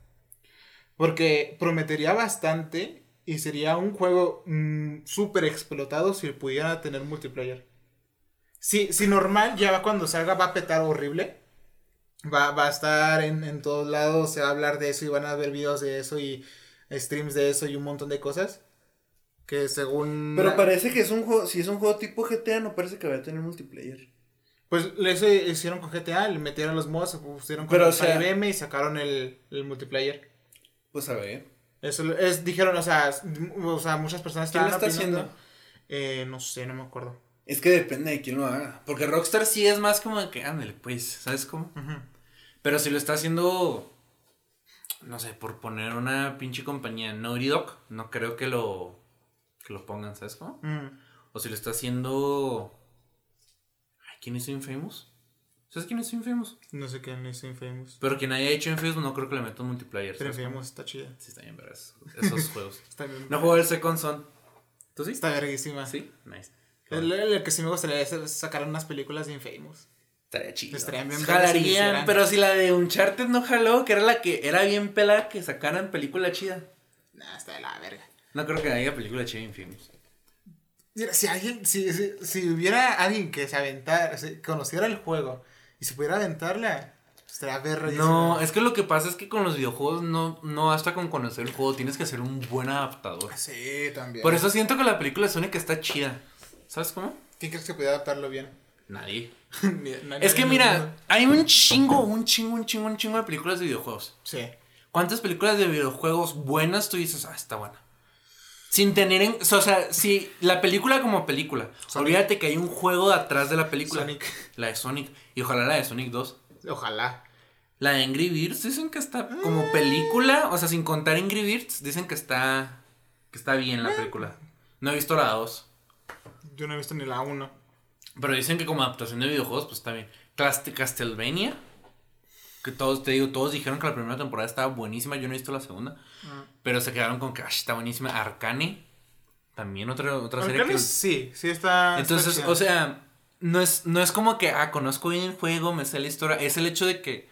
Porque prometería bastante y sería un juego mm, súper explotado si pudiera tener multiplayer. Si, si normal, ya cuando salga va a petar horrible. Va, va a estar en, en todos lados, se va a hablar de eso y van a ver videos de eso y streams de eso y un montón de cosas. Que según... Pero parece que es un juego, si es un juego tipo GTA, no parece que vaya a tener multiplayer. Pues eso hicieron con GTA, le metieron los mods, pusieron con Pero, el o sea- 5M y sacaron el, el multiplayer. Pues a ver. Eso es, dijeron, o sea, o sea, muchas personas ¿Quién lo está opinando. haciendo? Eh, no sé, no me acuerdo. Es que depende de quién lo haga. Porque Rockstar sí es más como de que, ándale, pues, ¿sabes cómo? Pero si lo está haciendo, no sé, por poner una pinche compañía Naughty Dog, no creo que lo, que lo pongan, ¿sabes cómo? Ujú. O si lo está haciendo... Ay, ¿Quién hizo Infamous? ¿Sabes quién hizo Infamous? No sé quién es Infamous. Pero quien haya hecho Infamous no creo que le meta un multiplayer. Pero. Infamous está chida. Sí, está bien, verás. Esos juegos. Está bien. No juego el Second Son. ¿Tú sí? Está verguísima. Sí, nice. El, el que sí me gustaría es sacar unas películas de Infamous. Estaría chido. Estarían bien si Jalarían, hicieran. pero si la de Uncharted no jaló, que era la que era bien pelada que sacaran película chida. Nah, está de la verga. No creo que haya película chida en Infamous. Mira, si alguien, si, si, si hubiera alguien que se aventara, si conociera el juego y se pudiera aventarla, estaría verguísima. No, es que lo que pasa es que con los videojuegos no, no basta con conocer el juego, tienes que ser un buen adaptador. Sí, también. Por eso siento que la película de Sonic está chida. ¿Sabes cómo? ¿Quién crees que pudiera adaptarlo bien? Nadie. Es que mira, hay un chingo, un chingo, un chingo, un chingo de películas de videojuegos. Sí. ¿Cuántas películas de videojuegos buenas tú dices, ah, está buena? Sin tener en. O sea, si la película como película. Sonic. Olvídate que hay un juego atrás de la película. Sonic. La de Sonic. Y ojalá la de Sonic 2. Ojalá. La de Angry Birds dicen que está como película. O sea, sin contar Angry Birds, dicen que está. Que está bien la película. No he visto la 2. Yo no he visto ni la 1. Pero dicen que como adaptación de videojuegos, pues está bien. Cast- Castlevania. Que todos, te digo, todos dijeron que la primera temporada estaba buenísima. Yo no he visto la segunda. Pero se quedaron con que "Ay, está buenísima. Arcane. También otra, otra serie que. Sí, sí está. Entonces, o sea, no es, no es como que, ah, conozco bien el juego, me sé la historia. Es el hecho de que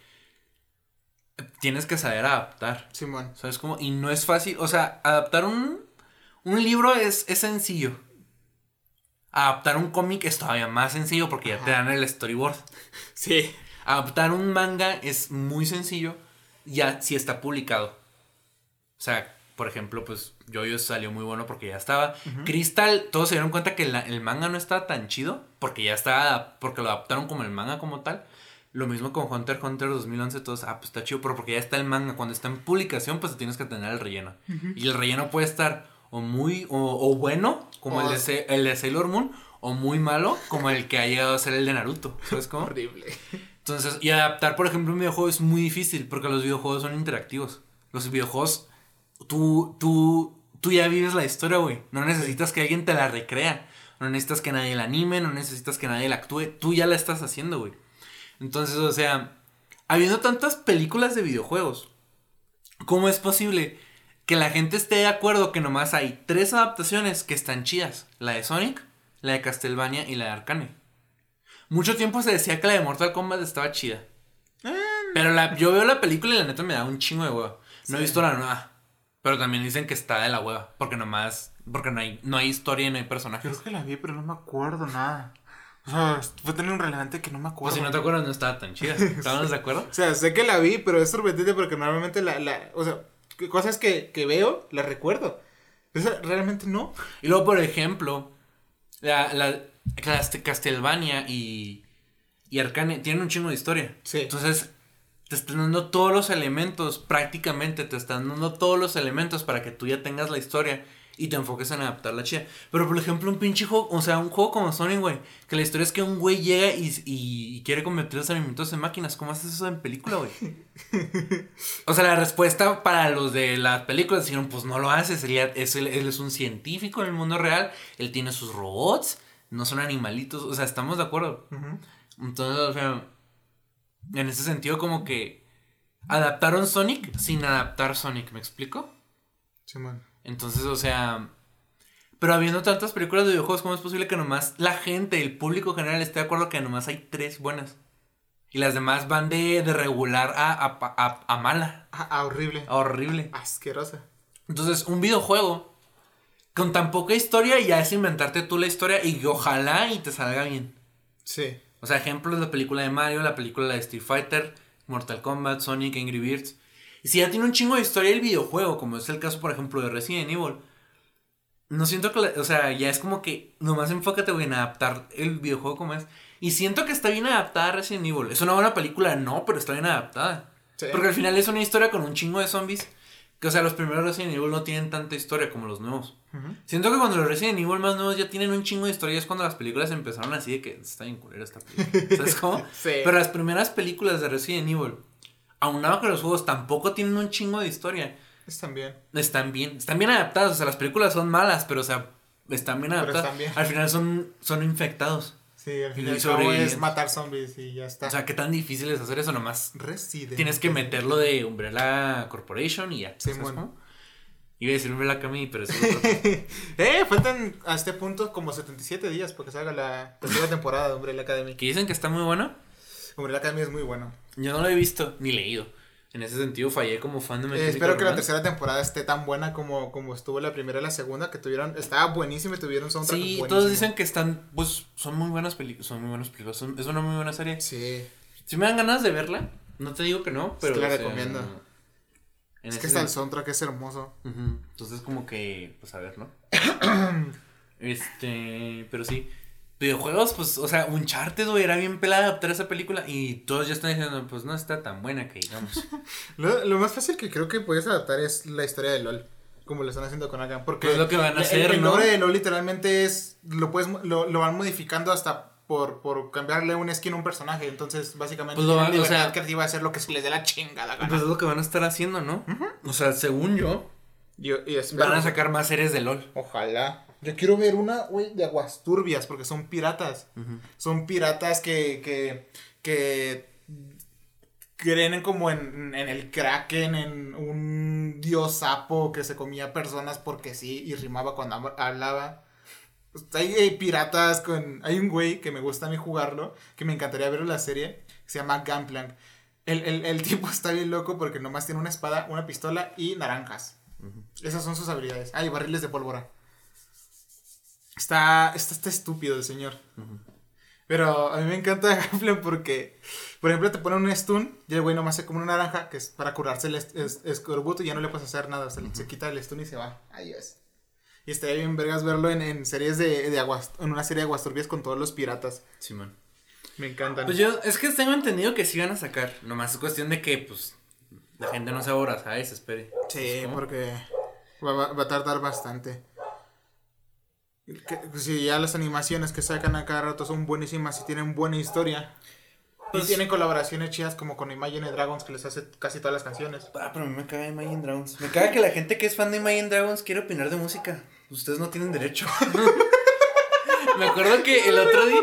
tienes que saber adaptar. Simón. ¿Sabes cómo? Y no es fácil. O sea, adaptar un, un libro es, es sencillo. Adaptar un cómic es todavía más sencillo porque ya te dan el storyboard. Sí. Adaptar un manga es muy sencillo ya si está publicado. O sea, por ejemplo, pues Jojo salió muy bueno porque ya estaba. Crystal, todos se dieron cuenta que la- el manga no estaba tan chido porque ya estaba, porque lo adaptaron como el manga como tal. Lo mismo con Hunter x Hunter 2011, todos, ah, pues está chido, pero porque ya está el manga. Cuando está en publicación, pues tienes que tener el relleno. Y el relleno puede estar o muy, o, o bueno, como el, de, el de Sailor Moon, o muy malo, como el que ha llegado a ser el de Naruto. ¿Sabes cómo? Horrible. Entonces, y adaptar, por ejemplo, un videojuego es muy difícil porque los videojuegos son interactivos. Los videojuegos, tú, tú, tú ya vives la historia, güey. No necesitas que alguien te la recrea. No necesitas que nadie la anime, no necesitas que nadie la actúe. Tú ya la estás haciendo, güey. Entonces, o sea, habiendo tantas películas de videojuegos, ¿cómo es posible que la gente esté de acuerdo que nomás hay tres adaptaciones que están chidas? La de Sonic, la de Castlevania y la de Arcane. Mucho tiempo se decía que la de Mortal Kombat estaba chida. Pero la, yo veo la película y la neta me da un chingo de hueva. No he visto la nueva. Pero también dicen que está de la hueva. Porque nomás. Porque no hay, no hay historia y no hay personajes. Creo que la vi, pero no me acuerdo nada. O sea, fue tan irrelevante que no me Pues acuerdo. si no te acuerdas, no estaba tan chida. ¿Estábamos de acuerdo? O sea, sé que la vi, pero es sorprendente porque normalmente la, la o sea, cosas que, que veo, las recuerdo. Esa realmente no. Y luego, por ejemplo, la, la Castlevania y, y Arcane tienen un chingo de historia. Sí. Entonces, te están dando todos los elementos, prácticamente te están dando todos los elementos para que tú ya tengas la historia y te enfoques en adaptarla chida. Pero, por ejemplo, un pinche juego, o sea, un juego como Sonic, güey, que la historia es que un güey llega y, y- y quiere convertir los alimentos en máquinas. ¿Cómo haces eso en película, güey? O sea, la respuesta para los de las películas dijeron, pues no lo hace, sería, es, él, él es un científico en el mundo real, él tiene sus robots, no son animalitos, o sea, estamos de acuerdo. Entonces, o sea, en ese sentido como que adaptaron Sonic sin adaptar Sonic, ¿me explico? Simón. Entonces, o sea, pero habiendo tantas películas de videojuegos, ¿cómo es posible que nomás la gente, el público general esté de acuerdo que nomás hay tres buenas? Y las demás van de, de regular a, a, a- a mala, ah, horrible. a horrible. Asquerosa. Entonces, un videojuego con tan poca historia ya es inventarte tú la historia y ojalá y te salga bien. Sí. O sea, ejemplos, la película de Mario, la película de Street Fighter, Mortal Kombat, Sonic, Angry Birds. Y si ya tiene un chingo de historia el videojuego, como es el caso, por ejemplo, de Resident Evil, no siento que, la- o sea, ya es como que nomás enfócate, güey, en adaptar el videojuego como es. Y siento que está bien adaptada Resident Evil. ¿Es una buena película? No, pero está bien adaptada. Sí. Porque al final es una historia con un chingo de zombies Que, o sea, los primeros Resident Evil no tienen tanta historia como los nuevos. Siento que cuando los Resident Evil más nuevos ya tienen un chingo de historia es cuando las películas empezaron así de que está bien culera esta película. ¿Sabes cómo? Sí. Pero las primeras películas de Resident Evil, aunado que los juegos tampoco tienen un chingo de historia, Están bien. están bien, están bien adaptadas. O sea, las películas son malas, pero o sea, están bien Pero adaptadas. están bien. Al final son, son infectados. Sí, al Y fin y al cabo sobrevivientes. es matar zombies y ya está. O sea, qué tan difícil es hacer eso nomás. Resident. Tienes que meterlo de Umbrella Corporation y ya. ¿sabes Simón. cómo? Iba a decir Umbrella Academy, pero eso es otro. eh, faltan a este punto como 77 días porque salga la tercera temporada de Umbrella Academy. que dicen que está muy bueno. Umbrella Academy es muy bueno. Yo no lo he visto ni leído. En ese sentido fallé como fan de My Eh, espero que la Romance. tercera temporada esté tan buena como, como estuvo la primera y la segunda, que tuvieron, estaba buenísima y tuvieron soundtrack Sí, buenísimo. todos dicen que están, pues, son muy buenas películas, son muy buenas películas, son- es una muy buena serie. Sí, Si me dan ganas de verla, no te digo que no, pero... te la o sea, recomiendo. en es que hasta el soundtrack es hermoso. Ujú, Entonces como que, pues a ver, ¿no? este, pero sí. Videojuegos, pues, o sea, Uncharted, güey, era bien pelada adaptar esa película y todos ya están diciendo, pues no está tan buena que digamos. Lo, lo más fácil que creo que puedes adaptar es la historia de LOL. Como lo están haciendo con Agan. Porque Pues es lo que van a el- hacer, el, ¿no? lore de LOL literalmente es. Lo puedes lo, lo van modificando hasta por, por cambiarle un skin a un personaje. Entonces, básicamente, Pues lo tienen van- o sea- creativa de hacer lo que se les dé la chingada gana. pues es lo que van a estar haciendo, ¿no? O sea, según yo, y van a sacar más series de LOL. Ojalá. Yo quiero ver una, güey, de aguas turbias, porque son piratas. Son piratas que, que, que creen en como en, en el kraken, en un dios sapo que se comía personas porque sí y rimaba cuando hab- hablaba. Hay, hay piratas con... Hay un güey que me gusta a mí jugarlo, que me encantaría ver en la serie, que se llama Gunplank. El, el, el tipo está bien loco porque nomás tiene una espada, una pistola y naranjas. Esas son sus habilidades. Ah, y barriles de pólvora. Está, está, está estúpido el señor. Pero a mí me encanta Gunplank porque, por ejemplo, te pone un stun y el güey nomás se come una naranja que es para curarse el es- es- escorbuto y ya no le puedes hacer nada. O sea, se quita el stun y se va. Adiós. Y estaría bien vergas verlo en, en series de, de aguas, en una serie de aguas turbias con todos los piratas. Simón. Me encantan. Pues yo, es que tengo entendido que sí van a sacar. Nomás es cuestión de que, pues, la gente no se ahora, ¿sabes? Espere. Sí, ¿Cómo? porque va, va- va a tardar bastante. Que- Si ya las animaciones que sacan a cada rato son buenísimas y tienen buena historia. Pues- y tienen colaboraciones chidas como con Imagine Dragons que les hace casi todas las canciones. Ah, pero a mí me caga Imagine Dragons. Me caga que la gente que es fan de Imagine Dragons quiere opinar de música. Ustedes no tienen derecho. me acuerdo que el otro día.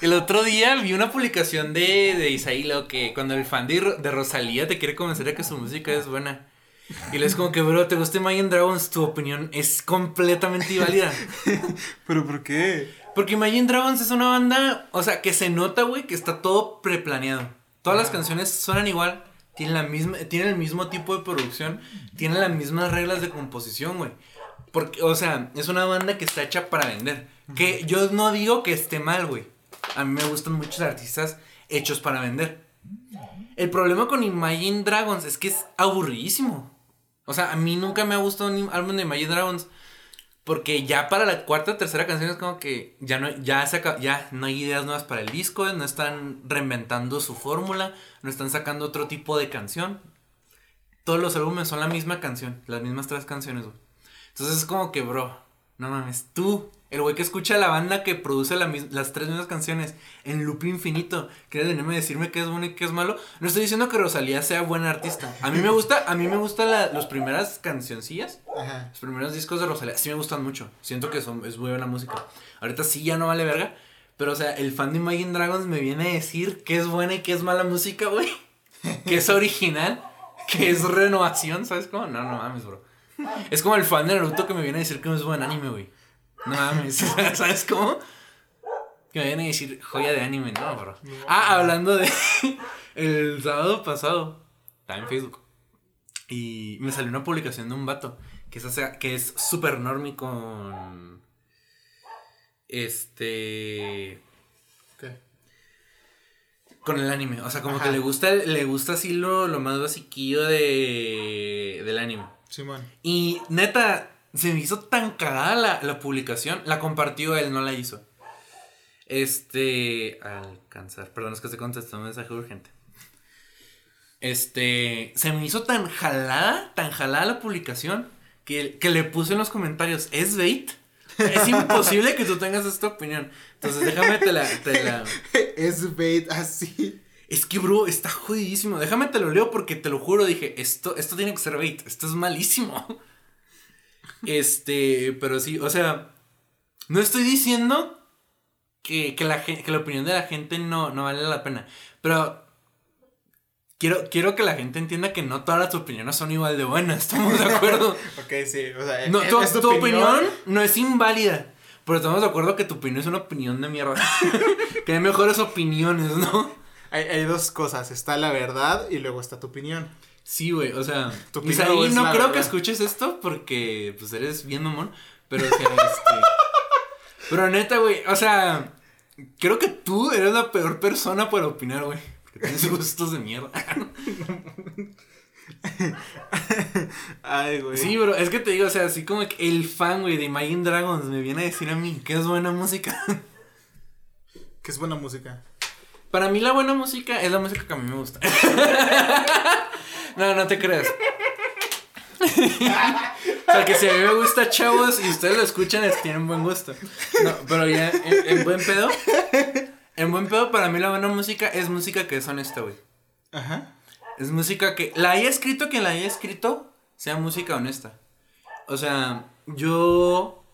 El otro día vi una publicación de, de Isaí Leo que cuando el fan de, de Rosalía te quiere convencer de que su música es buena. Y le es como que, bro, ¿te gusta Imagine Dragons? Tu opinión es completamente inválida. ¿Pero por qué? Porque Imagine Dragons es una banda, o sea, que se nota, güey, que está todo preplaneado. Todas las Ajá. canciones suenan igual, tienen, la misma, tienen el mismo tipo de producción, tienen las mismas reglas de composición, güey. Porque, o sea, es una banda que está hecha para vender. Que yo no digo que esté mal, güey. A mí me gustan muchos artistas hechos para vender. El problema con Imagine Dragons es que es aburridísimo. O sea, a mí nunca me ha gustado un álbum de Imagine Dragons. Porque ya para la cuarta o tercera canción es como que ya no, ya, se ya no hay ideas nuevas para el disco, no están reinventando su fórmula, no están sacando otro tipo de canción. Todos los álbumes son la misma canción, las mismas tres canciones, güey. Entonces es como que, bro, no mames, tú, el güey que escucha la banda que produce la las tres mismas canciones en loop infinito, ¿quieres venirme a decirme qué es bueno y qué es malo? No estoy diciendo que Rosalía sea buena artista. A mí me gusta, a mí me gustan la- las primeras cancioncillas. Ajá. Los primeros discos de Rosalía sí me gustan mucho. Siento que son, es muy buena música. Ahorita sí ya no vale verga. Pero, o sea, el fan de Imagine Dragons me viene a decir que es buena y que es mala música, güey. Que es original. Que es renovación, ¿sabes cómo? No, no mames, bro. Es como el fan de Naruto que me viene a decir que no es buen anime, güey. No mames, ¿sabes cómo? Que me viene a decir joya de anime, no, bro. Ah, hablando de. El sábado pasado. Estaba en Facebook. Y me salió una publicación de un vato que es, o sea, que es con. Este. ¿Qué? Con el anime. O sea, como Ajá. que le gusta, le gusta así lo, lo más basiquillo de, del anime. Simón. Y neta, se me hizo tan cagada la, la publicación. La compartió él, no la hizo. Este. Alcanzar. Perdón, es que se contestó un mensaje urgente. Este, se me hizo tan jalada, tan jalada la publicación, que, que le puse en los comentarios, ¿es bait? Es imposible que tú tengas esta opinión. Entonces déjame te la, te la... es bait así. Es que, bro, está jodidísimo. Déjame te lo leo porque te lo juro, dije, esto, esto tiene que ser bait. Esto es malísimo. Este, pero sí, o sea, no estoy diciendo que, que la, que la opinión de la gente no, no vale la pena. Pero quiero, quiero que la gente entienda que no todas las opiniones son igual de buenas. ¿Estamos de acuerdo? Ok, sí. O sea, No, es- tu, es tu opinión no es inválida. Pero estamos de acuerdo que tu opinión es una opinión de mierda. que hay mejores opiniones, ¿no? Hay, hay dos cosas. Está la verdad y luego está tu opinión. Sí, güey, o sea, Isaí, es no creo que escuches esto porque, pues, eres bien mamón, pero, o sea, este... Pero neta, güey, o sea, creo que tú eres la peor persona para opinar, güey, porque tienes gustos de mierda. Ay, güey. Sí, bro, es que te digo, o sea, así como que el fan, güey, de Imagine Dragons me viene a decir a mí que es buena música. Que es buena música. Para mí la buena música es la música que a mí me gusta. no, no te creas. o sea, que si a mí me gusta chavos y ustedes lo escuchan, es, tienen buen gusto. No, pero ya, en, en buen pedo. En buen pedo, para mí la buena música es música que es honesta, güey. Ajá. Es música que la haya escrito quien la haya escrito, sea música honesta. O sea, yo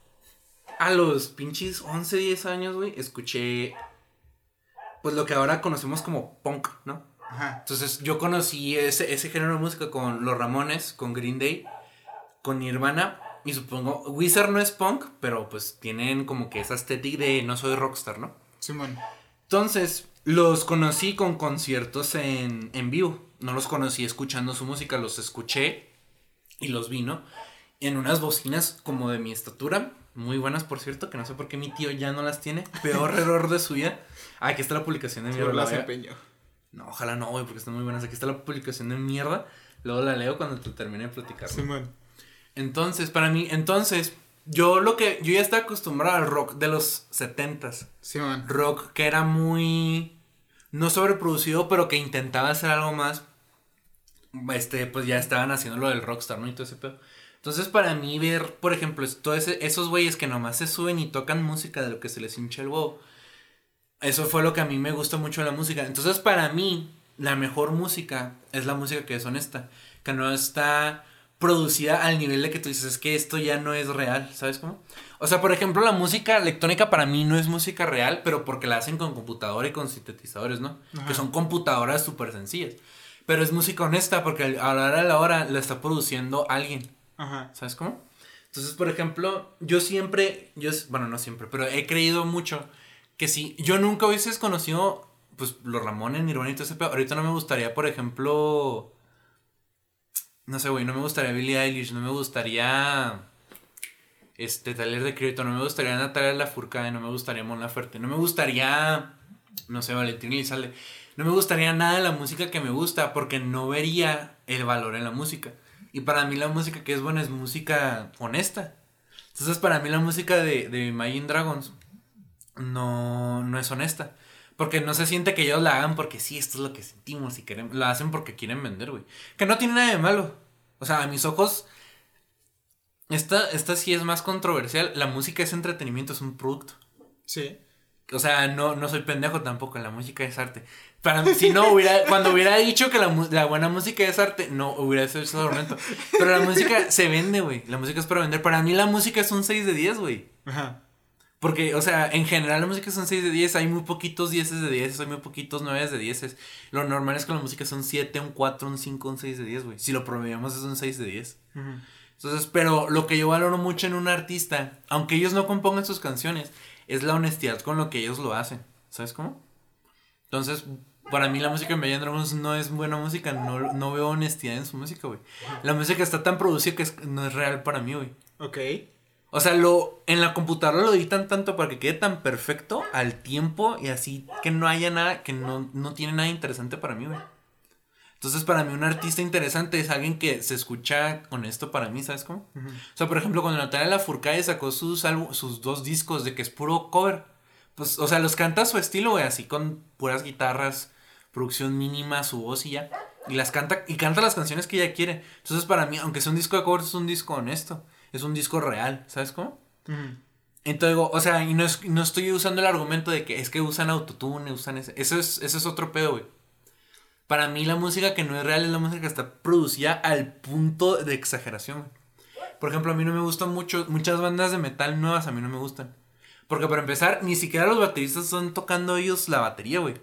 a los pinches 11, 10 años, güey, escuché pues lo que ahora conocemos como punk, ¿no? Ajá. Entonces yo conocí ese, ese género de música con los Ramones, con Green Day, con Nirvana y supongo, Wizard no es punk, pero pues tienen como que esa estética de no soy rockstar, ¿no? Simón. Entonces, los conocí con conciertos en, en vivo. No los conocí escuchando su música, los escuché y los vi, ¿no? En unas bocinas como de mi estatura, muy buenas por cierto, que no sé por qué mi tío ya no las tiene. Peor error de su vida. Ah, aquí está la publicación de. Por la las empeño. No, ojalá no, güey, porque están muy buenas. Aquí está la publicación de mierda. Luego la leo cuando te termine de platicar. ¿no? Simón. Entonces, para mí, entonces, yo lo que, yo ya estaba acostumbrado al rock de los setentas Simón. rock que era muy no sobreproducido, pero que intentaba hacer algo más. Este, pues ya estaban haciendo lo del rockstar, ¿no? Y todo ese pedo. Entonces, para mí, ver, por ejemplo, es- todo ese- esos güeyes que nomás se suben y tocan música de lo que se les hincha el huevo. Eso fue lo que a mí me gusta mucho de la música. Entonces, para mí, la mejor música es la música que es honesta. Que no está producida al nivel de que tú dices, es que esto ya no es real, ¿sabes cómo? O sea, por ejemplo, la música electrónica para mí no es música real, pero porque la hacen con computadora y con sintetizadores, ¿no? Ajá. Que son computadoras súper sencillas. Pero es música honesta porque a la hora de la hora la está produciendo alguien. Ajá. ¿Sabes cómo? Entonces, por ejemplo, yo siempre, yo, bueno, no siempre, pero he creído mucho que si yo nunca hubieses conocido, pues, los Ramones, Nirvana y todo ese pedo, ahorita no me gustaría, por ejemplo, no sé, güey, no me gustaría Billie Eilish, no me gustaría, este, Taller de Creator, no me gustaría Natalia Lafourcade, no me gustaría Mon Laferte, no me gustaría, no sé, Valentín Elizalde, no me gustaría nada de la música que me gusta porque no vería el valor en la música. Y para mí la música que es buena es música honesta. Entonces para mí la música de, de Imagine Dragons no, no es honesta. Porque no se siente que ellos la hagan porque sí, esto es lo que sentimos y queremos. La hacen porque quieren vender, güey. Que no tiene nada de malo. O sea, a mis ojos, esta, esta sí es más controversial. La música es entretenimiento, es un producto. Sí. O sea, no, no soy pendejo tampoco, la música es arte. Para mí, si no, hubiera, cuando hubiera dicho que la, buena música es arte, no hubiera sido ese argumento. Pero la música se vende, güey. La música es para vender. Para mí la música es un 6 de 10, güey. Ajá. Porque, o sea, en general la música son 6 de 10, hay muy poquitos 10 de 10, hay muy poquitos 9 de 10. Lo normal es que la música son 7, un 4, un 5, un 6 de 10, güey. Si lo promediamos es un 6 de 10. Ujú. Entonces, pero lo que yo valoro mucho en un artista, aunque ellos no compongan sus canciones, es la honestidad con lo que ellos lo hacen. ¿Sabes cómo? Entonces, para mí la música de Imagine Dragons no es buena música, no, no veo honestidad en su música, güey. La música está tan producida que es- no es real para mí, güey. Ok. O sea, lo, en la computadora lo editan tanto para que quede tan perfecto al tiempo y así que no haya nada, que no, no tiene nada interesante para mí, güey. Entonces, para mí, un artista interesante es alguien que se escucha con esto para mí, ¿sabes cómo? Ujú. O sea, por ejemplo, cuando Natalia Lafourcade sacó sus, sus dos discos de que es puro cover, pues, o sea, los canta a su estilo, güey, así con puras guitarras, producción mínima, su voz y ya. Y las canta, y canta las canciones que ella quiere. Entonces, para mí, aunque sea un disco de covers, es un disco honesto. Es un disco real, ¿sabes cómo? Entonces digo, o sea, y no, es- no estoy usando el argumento de que es que usan autotune, usan ese. Eso es, eso es otro pedo, güey. Para mí la música que no es real es la música que está producida al punto de exageración. güey. Por ejemplo, a mí no me gustan mucho, muchas bandas de metal nuevas a mí no me gustan. Porque para empezar, ni siquiera los bateristas están tocando ellos la batería, güey.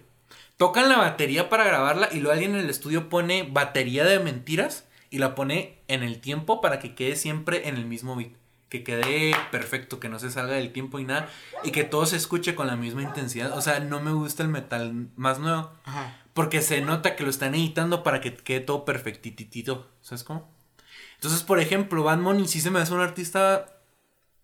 Tocan la batería para grabarla y luego alguien en el estudio pone batería de mentiras y la pone en el tiempo para que quede siempre en el mismo beat. Que quede perfecto, que no se salga del tiempo y nada. Y que todo se escuche con la misma intensidad. O sea, no me gusta el metal más nuevo. Ajá. Porque se nota que lo están editando para que quede todo perfectitito. ¿Sabes cómo? Entonces, por ejemplo, Bad Bunny sí se me hace un artista.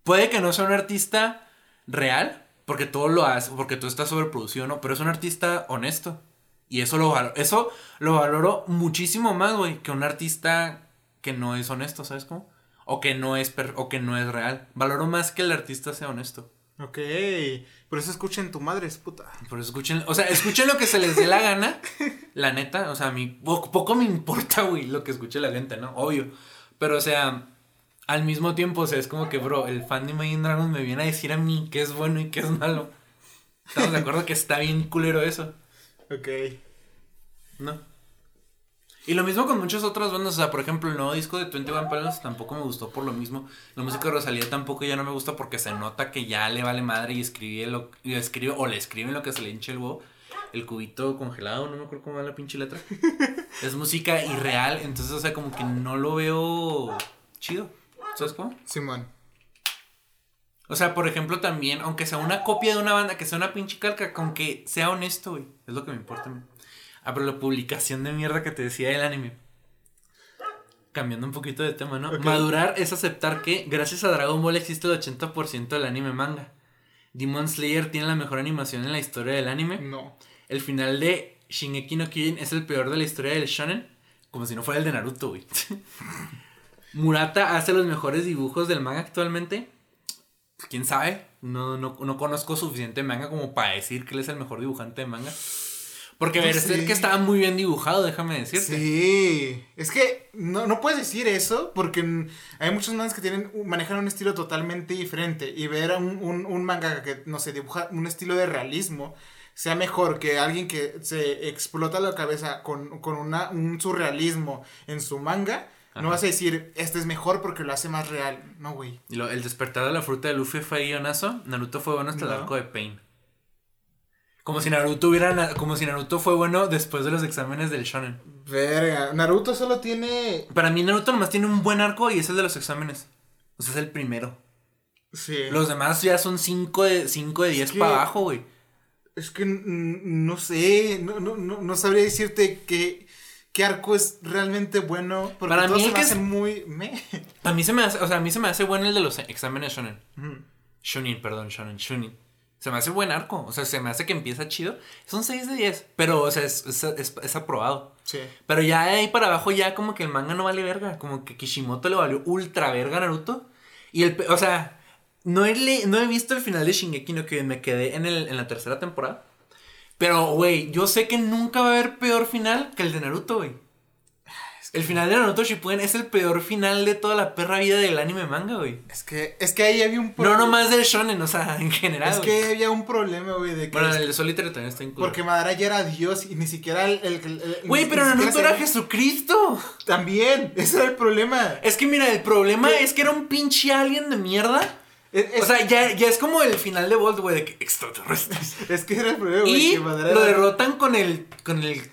Puede que no sea un artista real. Porque todo lo hace. Porque todo está sobreproducido, ¿no? Pero es un artista honesto. Y eso lo valoro. Eso lo valoro muchísimo más, güey. Que un artista que no es honesto, ¿sabes cómo? O que no es per- o que no es real. Valoro más que el artista sea honesto. Ok. Por eso escuchen tu madre, es puta. Por eso escuchen, o sea, escuchen lo que se les dé la gana. La neta, o sea, a mí po- poco me importa, güey, lo que escuche la gente, ¿no? Obvio. Pero, o sea, al mismo tiempo, o sea, es como que, bro, el fan de Imagine Dragons me viene a decir a mí qué es bueno y qué es malo. Estamos de acuerdo que está bien culero eso, Ok. ¿no? Y lo mismo con muchas otras bandas, o sea, por ejemplo, el nuevo disco de 21 Pilots tampoco me gustó por lo mismo. La música de Rosalía tampoco ya no me gusta porque se nota que ya le vale madre y escribe lo y escribe o le escriben lo que se le hinche el huevo. El cubito congelado, no me acuerdo cómo va la pinche letra. es música irreal, entonces, o sea, como que no lo veo chido. ¿Sabes cómo? Simón. O sea, por ejemplo, también, aunque sea una copia de una banda, que sea una pinche calca, con que sea honesto, güey. Es lo que me importa mí. Ah, pero la publicación de mierda que te decía del anime. Cambiando un poquito de tema, ¿no? Madurar es aceptar que, gracias a Dragon Ball, existe el 80% del anime manga. Demon Slayer tiene la mejor animación en la historia del anime. No. El final de Shingeki no Kyojin es el peor de la historia del shonen. Como si no fuera el de Naruto, güey. Murata hace los mejores dibujos del manga actualmente. ¿Quién sabe? No, no, no conozco suficiente manga como para decir que él es el mejor dibujante de manga. Porque Berserk sé. que estaba muy bien dibujado, déjame decirte. Sí, es que no, no puedes decir eso porque hay muchos mangas que tienen manejan un estilo totalmente diferente y ver a un, un, un manga que, no sé, dibuja un estilo de realismo sea mejor que alguien que se explota la cabeza con, con una, un surrealismo en su manga, Ajá. no vas a decir, este es mejor porque lo hace más real. No, güey. El despertar de la fruta de Luffy fue guionazo. Naruto fue bueno hasta el arco de Pain. Como si Naruto hubiera como si Naruto fue bueno después de los exámenes del shonen. Verga, Naruto solo tiene... Para mí Naruto nomás tiene un buen arco y es el de los exámenes. O sea, es el primero. Sí. Los demás ya son 5 de, 5 de 10 que- para abajo, güey. Es que no sé, no, no, no, no sabría decirte qué, qué arco es realmente bueno. Porque Para mí se me que hacen es- muy... me. A mí se me hace, o sea, a mí se me hace bueno el de los exámenes shonen. Shunin, perdón, shonen, shunin. Se me hace buen arco, o sea, se me hace que empieza chido. Son 6 de 10, pero, o sea, es, es, es- es aprobado. sí. Pero ya de ahí para abajo ya como que el manga no vale verga. Como que Kishimoto le valió ultra verga a Naruto. Y el... O sea, no he, no he visto el final de Shingeki no que me quedé en, el, en la tercera temporada. Pero, güey, yo sé que nunca va a haber peor final que el de Naruto, güey. El final de Naruto Shippuden es el peor final de toda la perra vida del anime manga, güey. Es que, es que ahí había un No problema. nomás del shonen, o sea, en general. Es güey. que había un problema, güey, de que... Bueno, el de Solitaire también está incluido. Porque Madara ya era Dios y ni siquiera el... Güey, pero Naruto era Jesucristo. También, ese era el problema. Es que mira, el problema ¿Qué? es que era un pinche alien de mierda. Es, es- O sea, ya, ya es como el final de Bolt, güey, de que extraterrestres. es que era el problema, güey, Y que lo derrotan con el. con el.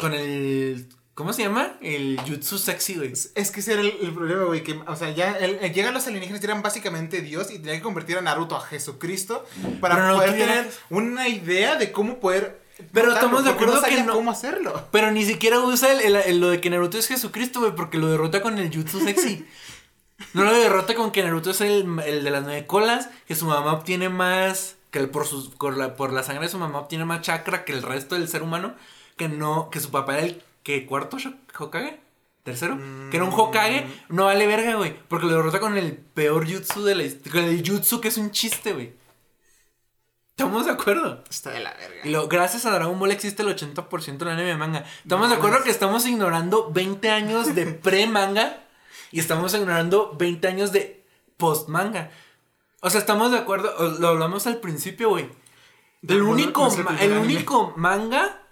con el. ¿Cómo se llama? El jutsu sexy, güey. Es que ese era el, el problema, güey, que, o sea, ya el- el- llegan los alienígenas y eran básicamente Dios y tenían que convertir a Naruto a Jesucristo para no poder tuviera- tener una idea de cómo poder... Pero matarlo, estamos de acuerdo no que no- cómo hacerlo. Pero ni siquiera usa el, el- el- lo de que Naruto es Jesucristo, güey, porque lo derrota con el jutsu sexy. No lo derrota con que Naruto es el, el de las nueve colas, que su mamá obtiene más. que el- por, sus, por, la, por la sangre de su mamá obtiene más chakra que el resto del ser humano. Que no. que su papá era el que cuarto Hokage. Tercero, que era un Hokage, no vale verga, güey. Porque lo derrota con el peor jutsu de la hist- Con el jutsu que es un chiste, güey. ¿Estamos de acuerdo? Está de la verga. Y luego, gracias a Dragon Ball existe el 80% del anime manga. ¿Estamos de acuerdo que estamos ignorando 20 años de pre-manga? Y estamos ignorando 20 años de post-manga. O sea, estamos de acuerdo, lo hablamos al principio, güey. El único, no el único manga,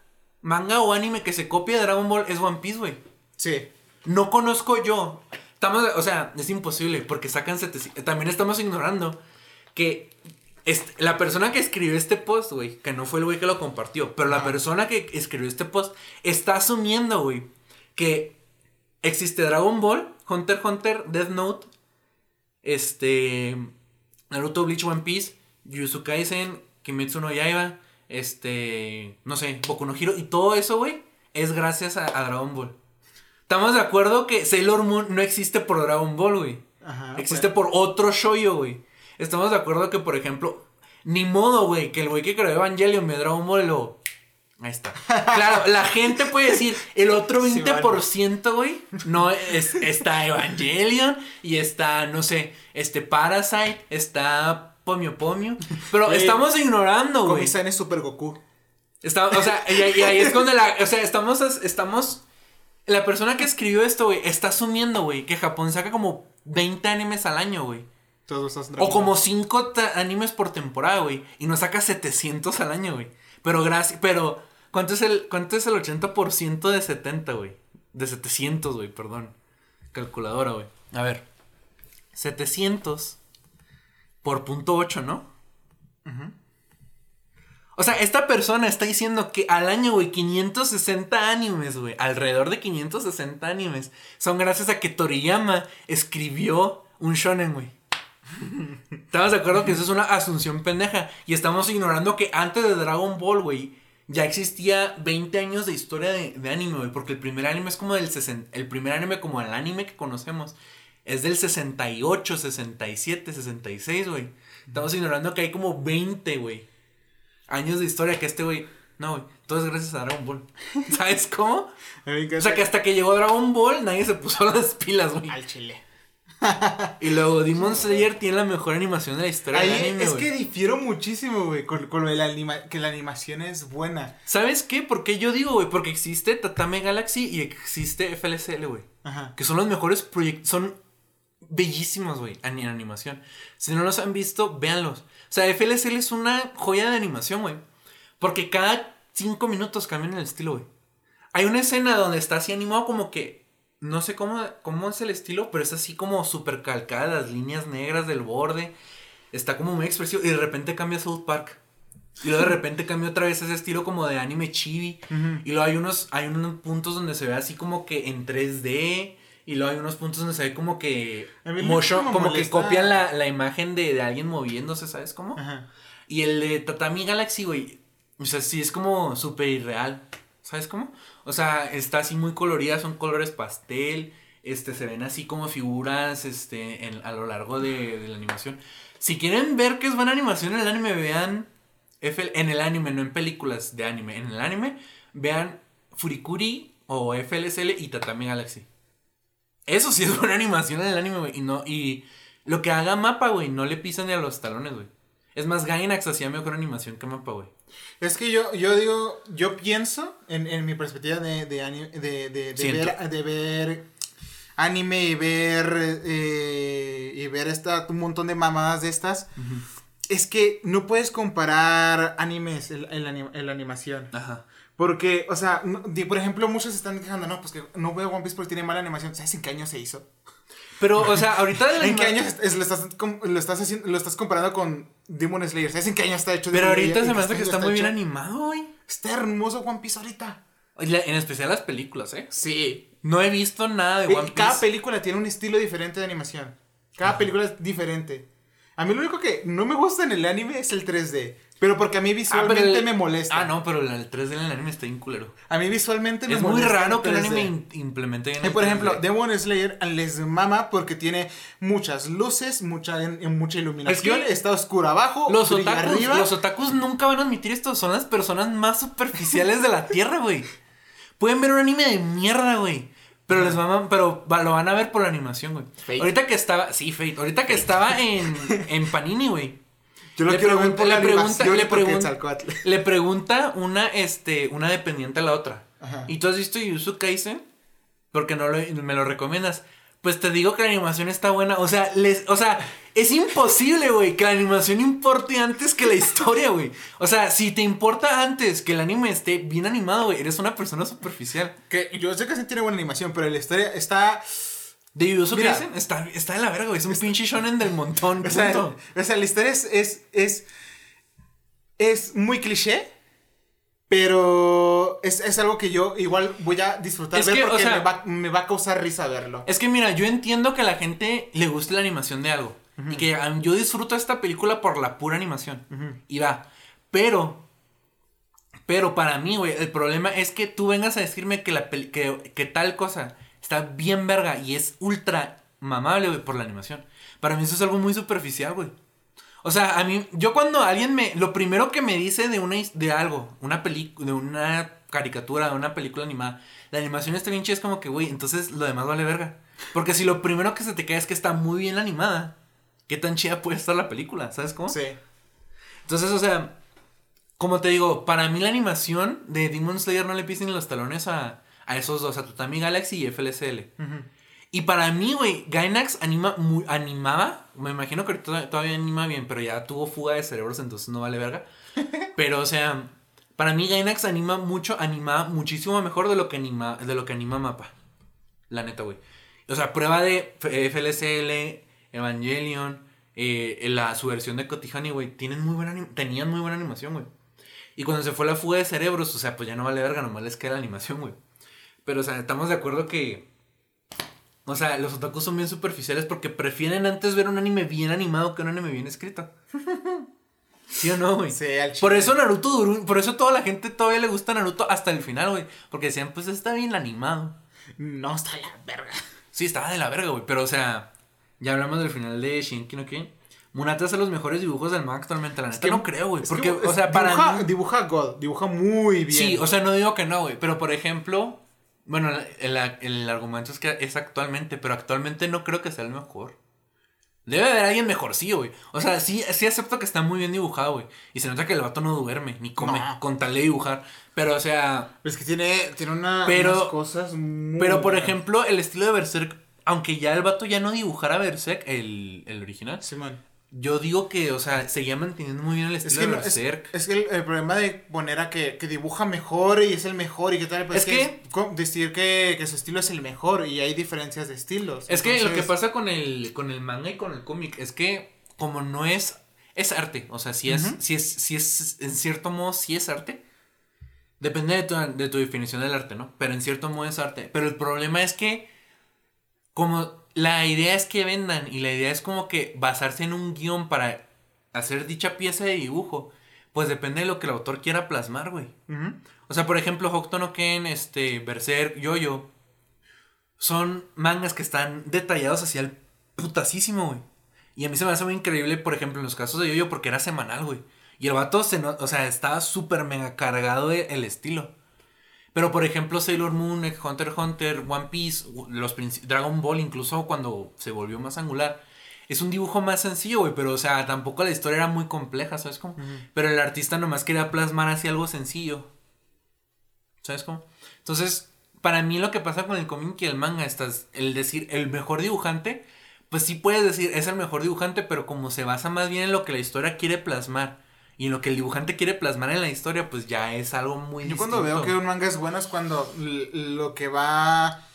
manga o anime que se copia de Dragon Ball es One Piece, güey. Sí. No conozco yo. Estamos, o sea, es imposible porque sacan 700. También estamos ignorando que la persona que escribió este post, güey, que no fue el güey que lo compartió, pero la persona que escribió este post está asumiendo, güey, que existe Dragon Ball, Hunter x Hunter, Death Note, este, Naruto, Bleach, One Piece, Jujutsu Kaisen, Kimetsu no Yaiba, este, no sé, Boku no Hero, y todo eso, güey, es gracias a, a Dragon Ball. Estamos de acuerdo que Sailor Moon no existe por Dragon Ball, güey. Existe por otro shoyo, güey. Estamos de acuerdo que, por ejemplo, ni modo, güey, que el güey que creó Evangelion me Dragon Ball lo. Ahí está. Claro, la gente puede decir, el otro Sí, 20%, güey, no es, está Evangelion y está, no sé, este Parasite, está Pomio Pomio. Pero estamos ignorando, güey. Komi-san es Super Goku. Está, o sea, y, y ahí es donde la. O sea, estamos. estamos la persona que escribió esto, güey, está asumiendo, güey, que Japón saca como 20 animes al año, güey. O como 5 animes por temporada, güey. Y nos saca 700 al año, güey. Pero gracias. Pero, ¿cuánto es el, cuánto es el 80% de 70, güey? De 700, güey, perdón. Calculadora, güey. A ver. 700 por punto 8, ¿no? O sea, esta persona está diciendo que al año, güey, 560 animes, güey. Alrededor de 560 animes. Son gracias a que Toriyama escribió un shonen, güey. Estamos de acuerdo que eso es una asunción pendeja. Y estamos ignorando que antes de Dragon Ball, güey, ya existía 20 años de historia de, de anime, güey. Porque el primer anime es como del 60. El primer anime, como el anime que conocemos, es del 68, 67, 66, güey. Estamos ignorando que hay como 20, güey. Años de historia que este, güey. No, güey. Todo es gracias a Dragon Ball. ¿Sabes cómo? O sea que hasta que llegó Dragon Ball, nadie se puso las pilas, güey. Al chile. Y luego Demon Slayer tiene la mejor animación de la historia Ahí del anime, es que difiero muchísimo, güey, con, con lo de la anima que la animación es buena. ¿Sabes qué? ¿Por qué yo digo, güey? Porque existe Tatame Galaxy y existe FLCL, güey. Ajá. Que son los mejores proyectos. Son bellísimos, güey, en animación. Si no los han visto, véanlos. O sea, FLCL es una joya de animación, güey. Porque cada cinco minutos cambian el estilo, güey. Hay una escena donde está así animado como que. No sé cómo, cómo es el estilo, pero es así como súper calcada, las líneas negras del borde. Está como muy expresivo. Y de repente cambia South Park. Y luego de repente cambia otra vez ese estilo como de anime chibi. Y luego hay unos, hay unos puntos donde se ve así como que en 3D. Y luego hay unos puntos donde se ve como que. Motion, como que copian la, la imagen de, de alguien moviéndose, ¿sabes cómo? Ajá. Y el de Tatami Galaxy, güey. O sea, sí es como súper irreal. ¿Sabes cómo? O sea, está así muy colorida, son colores pastel. Este, se ven así como figuras este, a lo largo de, la animación. Si quieren ver qué es buena animación en el anime, vean. F- en el anime, no en películas de anime. En el anime, vean Furikuri o FLSL y Tatami Galaxy. Eso sí es buena animación en el anime, güey. Y no, y lo que haga Mapa, güey, no le pisan ni a los talones, güey. Es más, Gainax hacía mejor animación que Mapa, güey. Es que yo, yo digo, yo pienso en, en mi perspectiva de, de, de, de, de ver, de ver anime y ver, eh, y ver esta, un montón de mamadas de estas. Es que no puedes comparar animes en, la, anim- animación. Ajá. Porque, o sea, no- por ejemplo, muchos están quejando, no, pues que no veo One Piece porque tiene mala animación. ¿Sabes en qué año se hizo? Pero, o sea, ahorita de la ¿En qué año es- lo, estás, lo, estás haciendo, lo estás comparando con Demon Slayer? ¿Sabes en qué año está hecho Pero Demon ahorita Slayer? se ¿En me hace que está muy bien animado, güey. Está hermoso One Piece ahorita. En especial las películas, ¿eh? Sí. No he visto nada de One Cada Piece. película tiene un estilo diferente de animación. Cada película es diferente. A mí lo único que no me gusta en el anime es el 3D. Pero porque a mí Ah, visualmente pero el- me molesta. Ah, no, pero el- el 3D en el anime está bien culero. A mí visualmente me Es muy molesta raro que el 3D. anime implemente Y el por ejemplo, 3D. Demon Slayer les mama porque tiene muchas luces, mucha, mucha iluminación, Es que está oscuro abajo, Los otakus, arriba. los otakus nunca van a admitir esto. Son las personas más superficiales de la tierra, güey. Pueden ver un anime de mierda, güey. Pero les van pero va- lo van a ver por la animación, güey. Ahorita que estaba, sí, Fate. Ahorita que estaba en, en Panini, güey. Yo lo le quiero ver pregunta- por la le pregunta-. Le pregunta una, este, una dependiente a la otra. Ajá. ¿Y tú has visto Yuzu Kaisen? Porque no lo, me lo recomiendas. Pues te digo que la animación está buena. O sea, les, o sea, es imposible, güey, que la animación importe antes que la historia, güey. O sea, si te importa antes que el anime esté bien animado, güey, eres una persona superficial. Que yo sé que sí tiene buena animación, pero la historia está. De Mira. Kaisen está, está de la verga, güey. Es un pinche shonen del montón. O sea, o sea, la historia es, es, es, es muy cliché, pero es, es algo que yo igual voy a disfrutar Es ver que, o porque sea- me, va, me va a causar risa verlo. Es que mira, yo entiendo que a la gente le guste la animación de algo. Y que yo disfruto esta película por la pura animación. Y va. Pero. Pero para mí, güey, el problema es que tú vengas a decirme que, la que, que tal cosa está bien verga y es ultra mamable, güey, por la animación. Para mí eso es algo muy superficial, güey. O sea, a mí, yo cuando alguien me, lo primero que me dice de una, de algo, una película, de una caricatura, de una película animada, la animación está bien chida, es como que, güey, entonces lo demás vale verga. Porque si lo primero que se te queda es que está muy bien animada, ¿qué tan chida puede estar la película? ¿Sabes cómo? Sí. Entonces, o sea, como te digo, para mí la animación de Demon Slayer no le pisen ni los talones a, a esos dos, a Tatami Galaxy y FLSL. Y para mí, güey, Gainax anima, mu- animaba, me imagino que todavía anima bien, pero ya tuvo fuga de cerebros, entonces no vale verga. Pero, o sea, para mí Gainax anima mucho, anima muchísimo mejor de lo que anima, de lo que anima Mapa. La neta, güey. O sea, prueba de FLSL, Evangelion, eh, la, su versión de Kotihani, güey, tienen muy buena tenían muy buena animación, güey. Y cuando se fue la fuga de cerebros, o sea, pues ya no vale verga, nomás les queda la animación, güey. Pero, o sea, estamos de acuerdo que. O sea, los otakus son bien superficiales porque prefieren antes ver un anime bien animado que un anime bien escrito. ¿Sí o no, güey? Sí, al Por eso Naruto duró, por eso toda la gente todavía le gusta Naruto hasta el final, güey. Porque decían, pues está bien animado. No está la verga. Sí, estaba de la verga, güey. Pero, o sea, ya hablamos del final de Shinki no Kyojin. Munata hace los mejores dibujos del manga actualmente. La neta no creo, güey. Es Porque, que, o sea, para dibuja, mí- dibuja God, dibuja muy bien. Sí, o sea, no digo que no, güey. Pero, por ejemplo, bueno, el, el- el argumento es que es actualmente, pero actualmente no creo que sea el mejor. Debe haber alguien mejorcillo, güey. O sea, sí, sí acepto que está muy bien dibujado, güey. Y se nota que el vato no duerme, ni come, No. con tal de dibujar. Pero, o sea, Es que tiene, tiene una, Pero- unas cosas muy pero por buenas. ejemplo, el estilo de Berserk, aunque ya el vato ya no dibujara Berserk, el, el original, Simón. Yo digo que, o sea, seguía manteniendo muy bien el Es estilo que, de es, Berserk. es que el, el problema de poner a que, que dibuja mejor y es el mejor y qué tal, pues Es que- co- decir que, que su estilo es el mejor y hay diferencias de estilos. Es que lo que pasa con el, con el manga y con el cómic es que como no es, es arte, o sea, si es, si es, si es, en cierto modo, si es arte. Depende de tu, de tu definición del arte, ¿no? Pero en cierto modo es arte. Pero el problema es que, como la idea es que vendan y la idea es como que basarse en un guion para hacer dicha pieza de dibujo, pues depende de lo que el autor quiera plasmar, güey. O sea, por ejemplo, Hokuto no Ken, este, Berserk, Yoyo, son mangas que están detallados hacia el putasísimo, güey. Y a mí se me hace muy increíble, por ejemplo, en los casos de Yoyo, porque era semanal, güey. Y el vato, se no- o sea, estaba súper mega cargado de- el estilo. Pero, por ejemplo, Sailor Moon, Hunter x Hunter, One Piece, los Dragon Ball, incluso cuando se volvió más angular, es un dibujo más sencillo, güey. Pero, o sea, tampoco la historia era muy compleja, ¿sabes cómo? Pero el artista nomás quería plasmar así algo sencillo. ¿Sabes cómo? Entonces, para mí lo que pasa con el cómic y el manga, estás, el decir el mejor dibujante, pues sí puedes decir es el mejor dibujante, pero como se basa más bien en lo que la historia quiere plasmar y en lo que el dibujante quiere plasmar en la historia, pues ya es algo muy Yo cuando veo que un manga es bueno es cuando lo que va,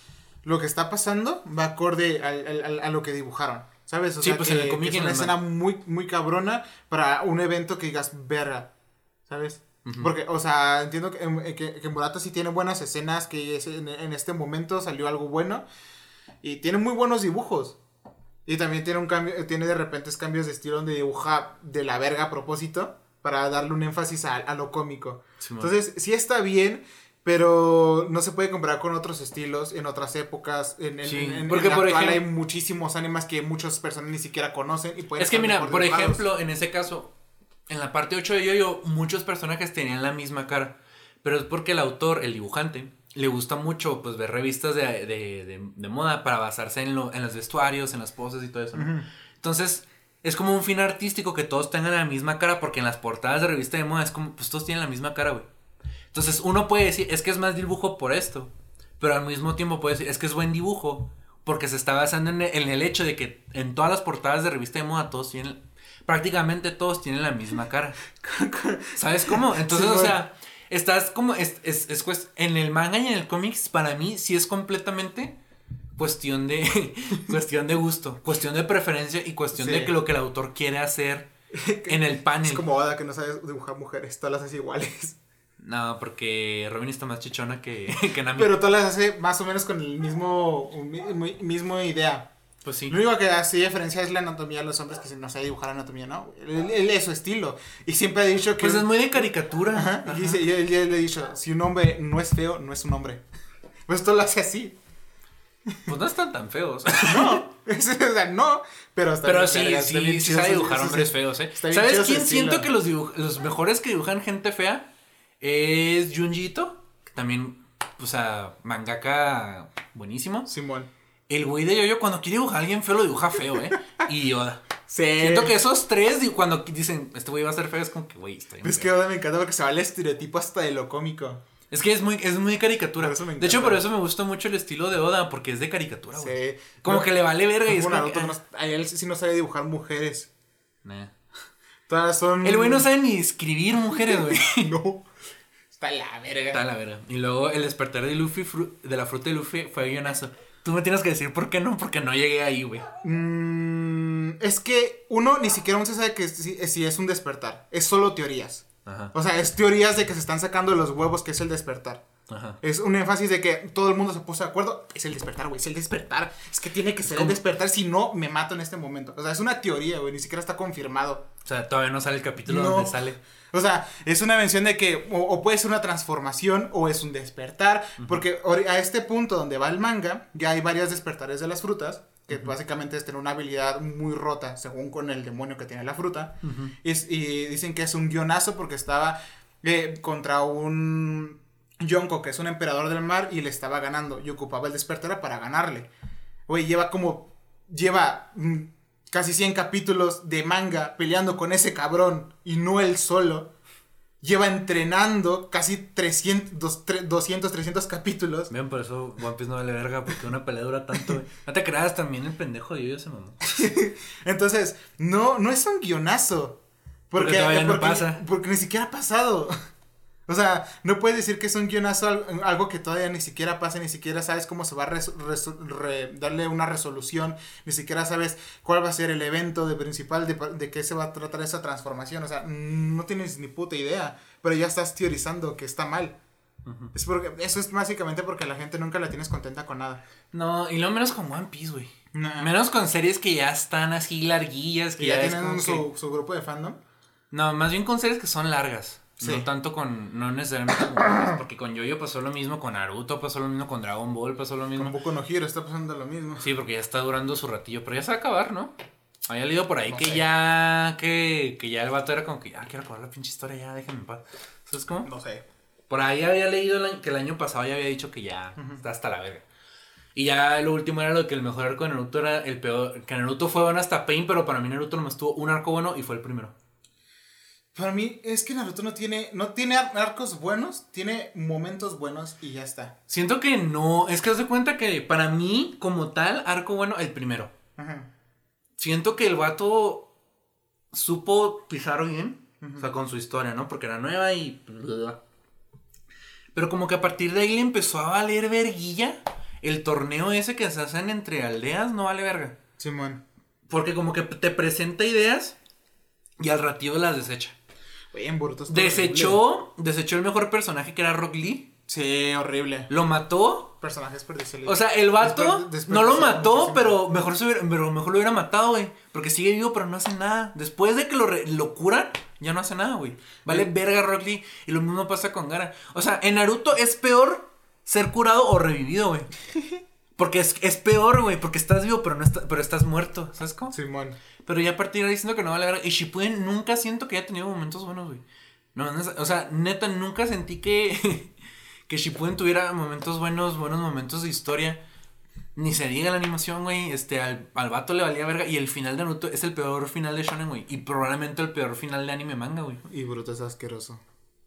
lo que está pasando va acorde a, lo que dibujaron. ¿Sabes? O Sí, sea, pues que, en el cómic es una escena muy, muy cabrona para un evento que digas, verga. ¿Sabes? Porque, o sea, entiendo que, em, que, que Murata sí tiene buenas escenas, que es- en, en este momento salió algo bueno. Y tiene muy buenos dibujos. Y también tiene un cambio, tiene de repente cambios de estilo donde dibuja de la verga a propósito. Para darle un énfasis a, a lo cómico. Simón. Entonces, sí está bien, pero no se puede comparar con otros estilos en otras épocas. En, en, Sí, en- en porque, la por actual hay ejem- muchos animes que muchas personas ni siquiera conocen y pueden es que mira, por dibujados. ejemplo, en ese caso, en la parte 8 de Yoyo, muchos personajes tenían la misma cara. Pero es porque el autor, el dibujante, le gusta mucho pues ver revistas de, de, de- de moda para basarse en, lo, en los vestuarios, en las poses y todo eso. ¿no? Ujú. Entonces, es como un fin artístico que todos tengan la misma cara, porque en las portadas de revista de moda es como, pues todos tienen la misma cara, güey. Entonces uno puede decir, es que es más dibujo por esto, pero al mismo tiempo puede decir, es que es buen dibujo, porque se está basando en el, en el hecho de que en todas las portadas de revista de moda todos tienen, prácticamente todos tienen la misma cara. ¿Sabes cómo? Entonces, Sí, o sea, estás como, es, es, es en el manga y en el cómics, para mí sí es completamente cuestión de, cuestión de gusto, cuestión de preferencia y cuestión Sí. de que lo que el autor quiere hacer en el panel. Es como Oda que no sabe dibujar mujeres, todas las hace iguales. No, porque Robin está más chichona que, que Nami. Pero todas las hace más o menos con el mismo, mi- mi- mismo idea. pues sí. Lo único que hace diferencia es la anatomía de los hombres que no sabe dibujar anatomía, ¿no? Él, él es su estilo. Y siempre ha dicho que... Pues es muy de caricatura. Ajá, Ajá. Y dice, yo, yo le he dicho, si un hombre no es feo, no es un hombre. Pues todo lo hace así. Pues no están tan feos. No, es- o sea, no, pero está Pero sí, sí, sí sabe dibujar hombres feos, ¿eh? está ¿Sabes quién siento que los, los mejores que dibujan gente fea es Junji Ito, que también, o sea, mangaka buenísimo. Simón. El güey de Yoyo cuando quiere dibujar a alguien feo lo dibuja feo, ¿eh? Y Oda. Sí. Siento que esos tres, cuando dicen, este güey va a ser feo, es como que, güey, está bien Es feo. que ahora me encanta porque se va el estereotipo hasta de lo cómico. Es que es muy, es muy caricatura. De hecho, por eso me gusta mucho el estilo de Oda, porque es de caricatura, güey. Sí. Como No, que le vale verga y es como como no- a él sí no sabe dibujar mujeres. Nah. Todas son... El güey no sabe ni escribir mujeres, güey. no. Está la verga. Está la verga. Y luego el despertar de Luffy, fru- de la fruta de Luffy, fue guionazo. Tú me tienes que decir por qué no, porque no llegué ahí, güey. Mm, es que uno ni siquiera aún se sabe que si, si es un despertar. Es solo teorías. Ajá. O sea, es teorías de que se están sacando los huevos que es el despertar. Ajá. Es un énfasis de que todo el mundo se puso de acuerdo. Es el despertar, güey. Es el despertar. Es que tiene que ser el ¿Cómo? despertar. Si no, me mato en este momento. O sea, es una teoría, güey. Ni siquiera está confirmado. O sea, todavía no sale el capítulo No. donde sale. O sea, es una mención de que o, o puede ser una transformación o es un despertar. Porque a este punto donde va el manga, ya hay varios despertares de las frutas. Que básicamente es tener una habilidad muy rota, según con el demonio que tiene la fruta. y, dicen que es un guionazo porque estaba eh, contra un Yonko, que es un emperador del mar, y le estaba ganando. Y ocupaba el despertar para ganarle. Güey, lleva como. Lleva mm, casi 100 capítulos de manga peleando con ese cabrón y no él solo. Lleva entrenando casi 300, dos- tre- 200, 300 capítulos. Bien, por eso One Piece no vale verga, porque una pelea dura tanto. No te creas, también el pendejo de yo se mamó. Entonces, no, no es un guionazo. Porque, Porque todavía no pasa. Porque ni siquiera ha pasado. O sea, no puedes decir que es un guionazo al- algo que todavía ni siquiera pasa, ni siquiera sabes cómo se va a re- darle una resolución, ni siquiera sabes cuál va a ser el evento de principal, de, de qué se va a tratar esa transformación. O sea, no tienes ni puta idea, pero ya estás teorizando que está mal. Es porque, eso es básicamente porque la gente nunca la tienes contenta con nada. No, y lo menos con One Piece, güey. Nah. Menos con series que ya están así larguillas, que ya, tienen su, que- su grupo de fandom. No, más bien con series que son largas. Sí. No tanto con. No necesariamente con Porque con Yoyo pasó lo mismo, con Naruto pasó lo mismo, con Dragon Ball pasó lo mismo. Con Boku no Hero está pasando lo mismo. Sí, porque ya está durando su ratillo, pero ya se va a acabar, ¿no? Había leído por ahí No que sé. ya. Que, que ya el vato era como que ya quiero acabar la pinche historia, ya déjenme en paz. ¿Sabes cómo? No sé. Por ahí había leído que el año pasado ya había dicho que ya está hasta la verga. Y ya lo último era lo que el mejor arco de Naruto era el peor. Que Naruto fue bueno hasta Pain, pero para mí Naruto nomás tuvo un arco bueno y fue el primero. Para mí es que Naruto no tiene, no tiene ar- arcos buenos, tiene momentos buenos y ya está. Siento que no. Es que haz de cuenta que para mí, como tal, arco bueno, el primero. Ajá. Siento que el vato supo pisar bien. O sea, con su historia, ¿no? Porque era nueva y. Pero como que a partir de ahí le empezó a valer verguilla. El torneo ese que se hacen entre aldeas no vale verga. Simón. Porque como que te presenta ideas y al ratito las desecha. Oye, en Boruto está horrible. Desechó, desechó el mejor personaje que era Rock Lee. Sí, horrible. Lo mató. Personajes desperdiciados. O sea, el vato Desper- no lo mató, pero mejor, se hubiera, pero mejor lo hubiera matado, güey. Porque sigue vivo, pero no hace nada. Después de que lo, lo curan, ya no hace nada, güey. Vale Sí. verga Rock Lee. Y lo mismo pasa con Gara. O sea, en Naruto es peor ser curado o revivido, güey. Porque es, es peor, güey. Porque estás vivo, pero, no está- pero estás muerto. ¿Sabes cómo? Simón. Pero ya a partir de ahí siento que no vale verga. Y Shippuden nunca siento que haya tenido momentos buenos, güey. No, o sea, neta, nunca sentí que, que Shippuden tuviera momentos buenos, buenos momentos de historia. Ni se diga la animación, güey. Este, al, al vato le valía verga. Y el final de Naruto es el peor final de Shonen, güey. Y probablemente el peor final de anime manga, güey. Y Boruto es asqueroso.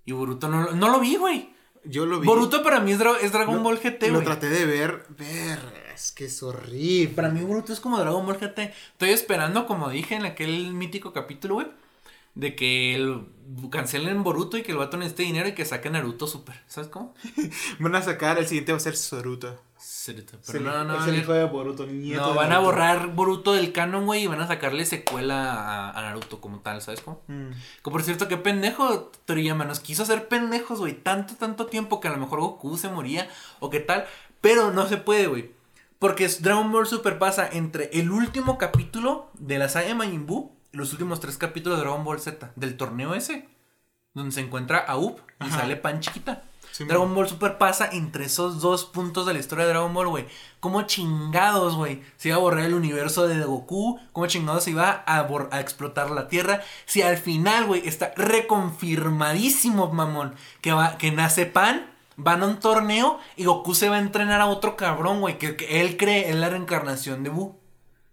Y Boruto no, lo- no lo vi, güey. Yo lo vi. Boruto para mí es, Dra- es Dragon Lo- Ball GT, Lo traté de ver. Ver. Es que es horrible. Para mí Boruto es como Dragon Ball GT. Estoy esperando, como dije en aquel mítico capítulo, güey. De que el, cancelen Boruto y que el vato necesite dinero y que saquen Naruto Super. ¿Sabes cómo? Van a sacar, el siguiente va a ser Soruto. Pero Es el- no, no, es el no, hijo de Boruto, nieto no, de van a borrar Boruto del canon, güey, y van a sacarle secuela a, a Naruto como tal, ¿sabes cómo? Mm. Que por cierto, qué pendejo Toriyama nos quiso hacer pendejos, güey, tanto, tanto tiempo que a lo mejor Goku se moría o qué tal, pero no se puede, güey. Porque Dragon Ball Super pasa entre el último capítulo de la saga de Majin Buu y los últimos tres capítulos de Dragon Ball Z, del torneo ese, donde se encuentra a Up y Ajá. sale Pan chiquita. Sí, Dragon Ball Super pasa entre esos dos puntos de la historia de Dragon Ball, güey. ¿Cómo chingados, güey? Se iba a borrar el universo de Goku. ¿Cómo chingados se iba a, explotar la Tierra? Si al final, güey, está reconfirmadísimo, mamón, que, va, que nace Pan, van a un torneo y Goku se va a entrenar a otro cabrón, güey, que, que él cree en la reencarnación de Buu.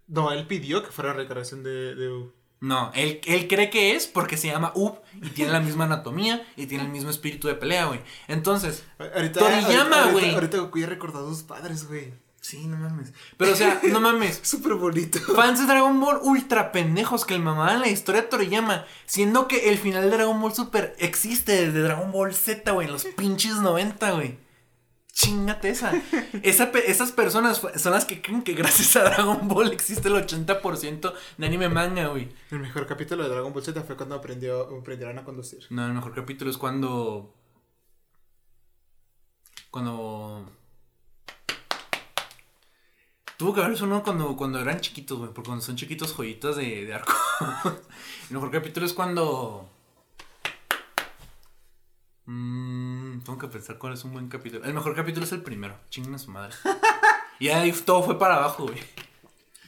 No, él pidió que fuera recreación de, de No, él, él cree que es porque se llama Up y tiene la misma anatomía y tiene el mismo espíritu de pelea, güey. Entonces, Ahorita, Toriyama, güey. Ahorita, Goku ya recordó a sus padres, güey. sí, no mames. Pero, o sea, no mames. Súper bonito. Fans de Dragon Ball ultra pendejos que el mamaban la historia de Toriyama, siendo que el final de Dragon Ball Super existe desde Dragon Ball Z, güey, en los pinches 90, güey. Chingate esa. Esa pe- esas personas son las que creen que gracias a Dragon Ball existe el 80% de anime manga, güey. El mejor capítulo de Dragon Ball Z fue cuando aprendió, aprendieron a conducir. No, el mejor capítulo es cuando. Cuando. Tuvo que haber uno cuando, cuando eran chiquitos, güey. Porque cuando son chiquitos, joyitas de, de arco. el mejor capítulo es cuando. Mm, tengo que pensar cuál es un buen capítulo. El mejor capítulo es el primero. Chinguen a su madre. y ahí todo fue para abajo, güey.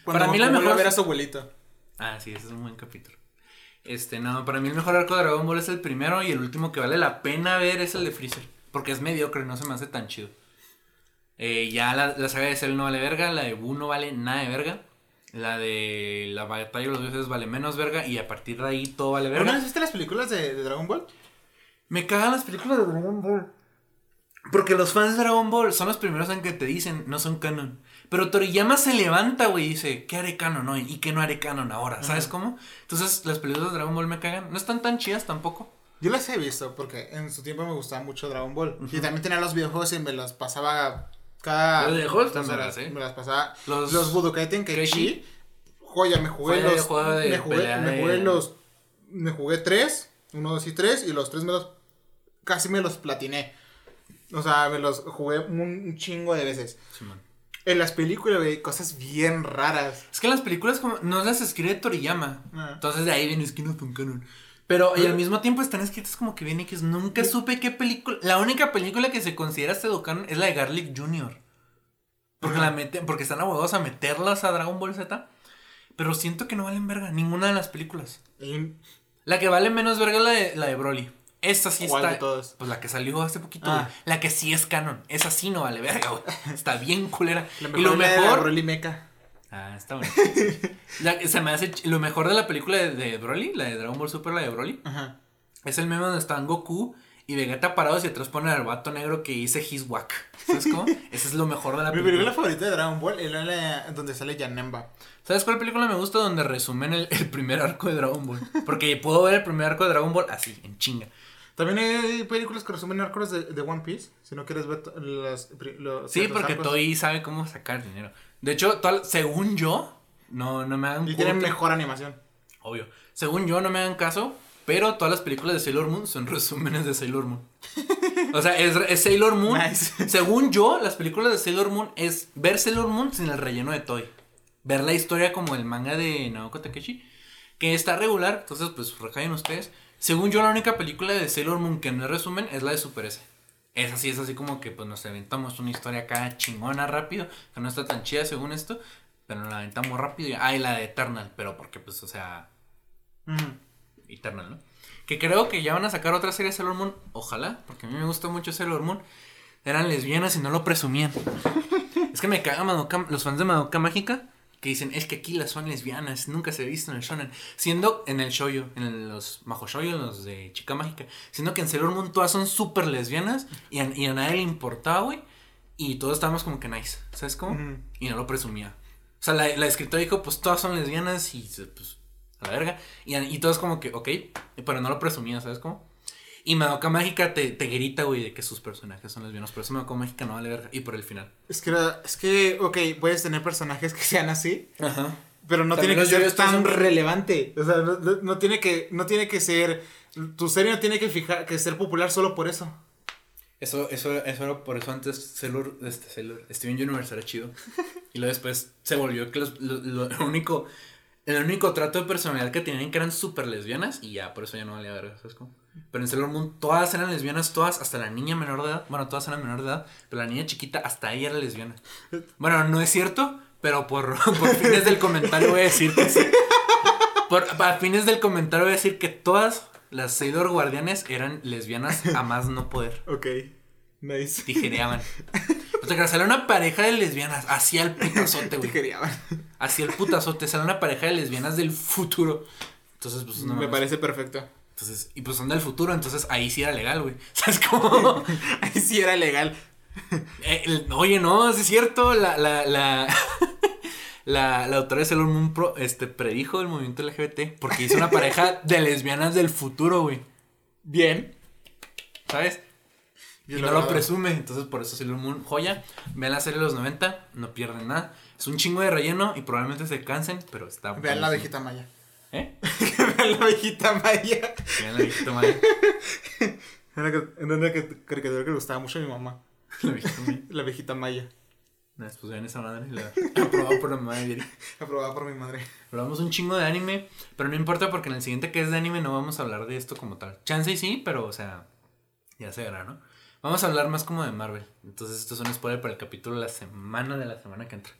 Cuando Para mí la mejor- a ver a su abuelito. Ah, sí, ese es un buen capítulo. Este, no, para mí el mejor arco de Dragon Ball es el primero y el último que vale la pena ver es el de Freezer. Porque es mediocre, no se me hace tan chido. Eh, ya la, la saga de Cell no vale verga, la de Buu no vale nada de verga. La de la batalla de los dioses vale menos verga y a partir de ahí todo vale ¿Alguna verga. vez viste las películas de, de Dragon Ball? Me cagan las películas de Dragon Ball. Porque los fans de Dragon Ball son los primeros en que te dicen no son canon. Pero Toriyama se levanta, güey, y dice, ¿qué haré canon hoy? ¿Y qué no haré canon ahora? ¿Sabes cómo? Entonces las películas de Dragon Ball me cagan. No están tan chidas tampoco. Yo las he visto porque en su tiempo me gustaba mucho Dragon Ball. Y también tenía los videojuegos y me los pasaba cada. Los videojuegos también las, ¿eh? Me las pasaba. Los- Los, Budokai Tenkaichi. Joya, me jugué Joya los. de me jugué, me jugué los. Me jugué tres. Uno, dos y tres. Y los tres me los. Casi me los platiné. O sea, me los jugué un, chingo de veces. En las películas, güey, cosas bien raras. Es que las películas como no las escribe Toriyama. Ah. Entonces de ahí viene es que no son canon. Pero y al mismo tiempo están escritas como que viene que nunca supe qué película. La única película que se considera pseudo canon es la de Garlic Jr. Porque Ajá. la meten, porque están abogados a meterlas a Dragon Ball Z. Pero siento que no valen verga, ninguna de las películas. Y- La que vale menos verga es la de, la de Broly. Esa sí ¿Cuál está. de todas? Pues la que salió hace poquito, Ah. La que sí es canon. Esa sí no vale verga, güey. Está bien culera. La y lo mejor. Broly Mecha. Ah, está bueno. La- se me hace lo mejor de la película de, de Broly, la de Dragon Ball Super, la de Broly, Ajá. es el meme donde están Goku y Vegeta parados y atrás ponen al vato negro que dice His Wack. ¿Sabes cómo? Ese es lo mejor de la Mi película película. favorita de Dragon Ball es la donde sale Janemba. ¿Sabes cuál película me gusta? Donde resumen el, el primer arco de Dragon Ball. Porque puedo ver el primer arco de Dragon Ball así, en chinga. También hay películas que resumen arcos de, de One Piece. Si no quieres ver las, los. Sí, porque arcos. Toei sabe cómo sacar dinero. De hecho, según yo, no, no me hagan Y tienen mejor animación. Obvio. Según yo, no me hagan caso, pero todas las películas de Sailor Moon son resúmenes de Sailor Moon. O sea, es, es Sailor Moon. Nice. Según yo, las películas de Sailor Moon es ver Sailor Moon sin el relleno de Toy. Ver la historia como el manga de Naoko Takeshi, que está regular, entonces pues recaen ustedes. Según yo, la única película de Sailor Moon que no es resumen es la de Super S. Esa sí es así como que pues nos aventamos una historia acá chingona rápido, que no está tan chida según esto, pero nos la aventamos rápido. y- Ah, y la de Eternal, pero porque pues, o sea. Eternal, ¿no? Que creo que ya van a sacar otra serie de Sailor Moon. Ojalá, porque a mí me gusta mucho Sailor Moon. Eran lesbianas y no lo presumían. Es que me cagan Madoka- los fans de Madoka Mágica que dicen, es que aquí las son lesbianas, nunca se ha visto en el shonen. Siendo en el shoujo, en los Majo Shoujo, en los de Chica Mágica, siendo que en Sailor Moon todas son súper lesbianas y a, y a nadie le importaba, güey. Y todos estábamos como que nice, ¿sabes cómo? Y no lo presumía. O sea, la, la escritora dijo, pues todas son lesbianas y pues a la verga. Y, y todos como que, ok, pero no lo presumía, ¿sabes cómo? Y Madoka Mágica te, te grita, güey, de que sus personajes son lesbianos. Pero eso Madoka Mágica no vale verga. Y por el final. Es que, es que, ok, puedes tener personajes que sean así, Ajá. pero no También tiene que ser tan son- relevante. O sea, no, tiene que, no tiene que ser, tu serie no tiene que fijar, que ser popular solo por eso. Eso, eso, eso era por eso antes Sailor, este, Sailor, Steven Universe era chido. Y luego después se volvió que los, lo, lo- lo único, el único trato de personalidad que tenían que eran súper lesbianas y ya, por eso ya no valía verga, ¿sabes cómo? Pero en Sailor Moon todas eran lesbianas, todas, hasta la niña menor de edad, bueno, todas eran menor de edad, pero la niña chiquita hasta ella era lesbiana. Bueno, no es cierto, pero por, por fines del comentario voy a decir que sí. Por, a fines del comentario voy a decir que todas las Sailor Guardianes eran lesbianas a más no poder Ok, nice. tijereaban. O sea, que sale una pareja de lesbianas, hacia el putazote, güey. Tijereaban. Hacia el putazote, sale una pareja de lesbianas del futuro. Entonces, pues no Me mames. parece perfecto. Entonces, y pues son del futuro, entonces ahí sí era legal, güey. ¿Sabes cómo? Ahí sí era legal. Eh, el- oye, no, sí es cierto, la, la, la, la, la autora de Sailor Moon Pro, este, predijo el movimiento LGBT porque hizo una pareja de lesbianas del futuro, güey. Bien. ¿Sabes? Y no lo presume, entonces por eso Sailor Moon, joya. Vean la serie de los 90, no pierden nada. Es un chingo de relleno y probablemente se cansen, pero está Vean la viejita maya. ¿Eh? Vean la viejita maya. Vean la viejita maya. Era, que- era una que- caricatura que le gustaba mucho a mi mamá. La viejita maya. La viejita maya. Después vean esa madre la aprobado por la mamá de Vieri. Aprobada por mi madre. Hablamos un chingo de anime, pero no importa porque en el siguiente que es de anime no vamos a hablar de esto como tal. Chance y sí, pero o sea, ya se verá, ¿no? Vamos a hablar más como de Marvel. Entonces esto es un spoiler para el capítulo de la semana de la semana que entra.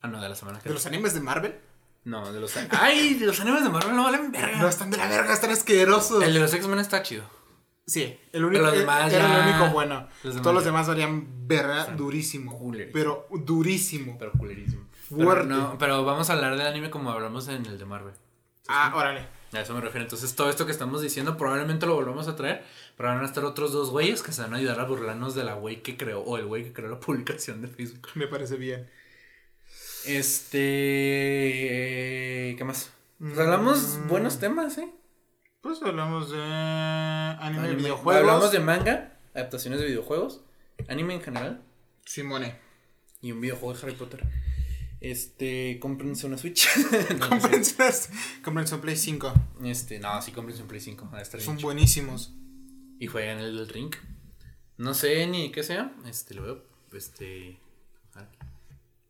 Ah, no, de la semana que ¿De entra. los animes de Marvel? No, de los... ¡Ay! De los animes de Marvel no valen verga. No, están de la verga, están asquerosos. El de los X-Men está chido. Sí, el único Pero los demás era ya- el único bueno. los Todos los demás valían verga durísimo. Pero durísimo. Pero culerísimo. Fuerte. Pero, no, pero vamos a hablar del anime como hablamos en el de Marvel. Ah, órale. A eso me refiero. Entonces, todo esto que estamos diciendo probablemente lo volvamos a traer. Pero van a estar otros dos güeyes que se van a ayudar a burlarnos de la güey que creó, o el güey que creó la publicación de Facebook. Me parece bien. Este. ¿Qué más? Pues hablamos Mm. buenos temas, ¿eh? Pues hablamos de anime, Anime. videojuegos. Hablamos de manga, adaptaciones de videojuegos, anime en general Simone. y un videojuego de Harry Potter. Este, cómprense una Switch. No, no sé. Cómprense cómprense un Play 5. Este, no, sí, cómprense un Play 5. va a estar bien Son buenísimos. Y juegan el del Ring. No sé ni qué sea. Este, lo veo. Este.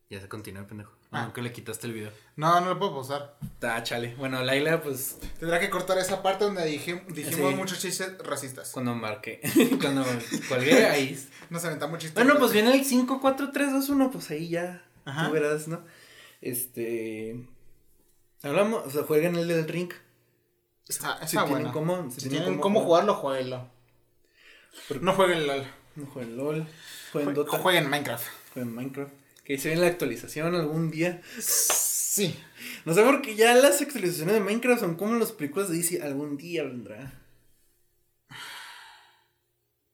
Ya se continúa el pendejo. Ah. Nunca le quitaste el video. No, no lo puedo pausar. Ah, chale. Bueno, Laila, pues. Tendrá que cortar esa parte donde dije- dijimos Sí. muchos chistes racistas. Cuando marqué. cuando colgué ahí. Nos aventamos chistes. Bueno, pues viene el 5, 4, 3, 2, 1. Pues ahí ya. Ajá. Tú verás, ¿no? Este. Hablamos. O sea, jueguen el del Ring. Está, está Si tienen bueno. cómo. Si tienen cómo jugarlo, jueguenlo. No jueguen LOL. No jueguen LOL. Jueguen Dota. Jueguen Minecraft. Jueguen Minecraft. Que se ve en la actualización algún día. Sí. No sé por qué ya las actualizaciones de Minecraft son como las películas de DC. Algún día vendrá.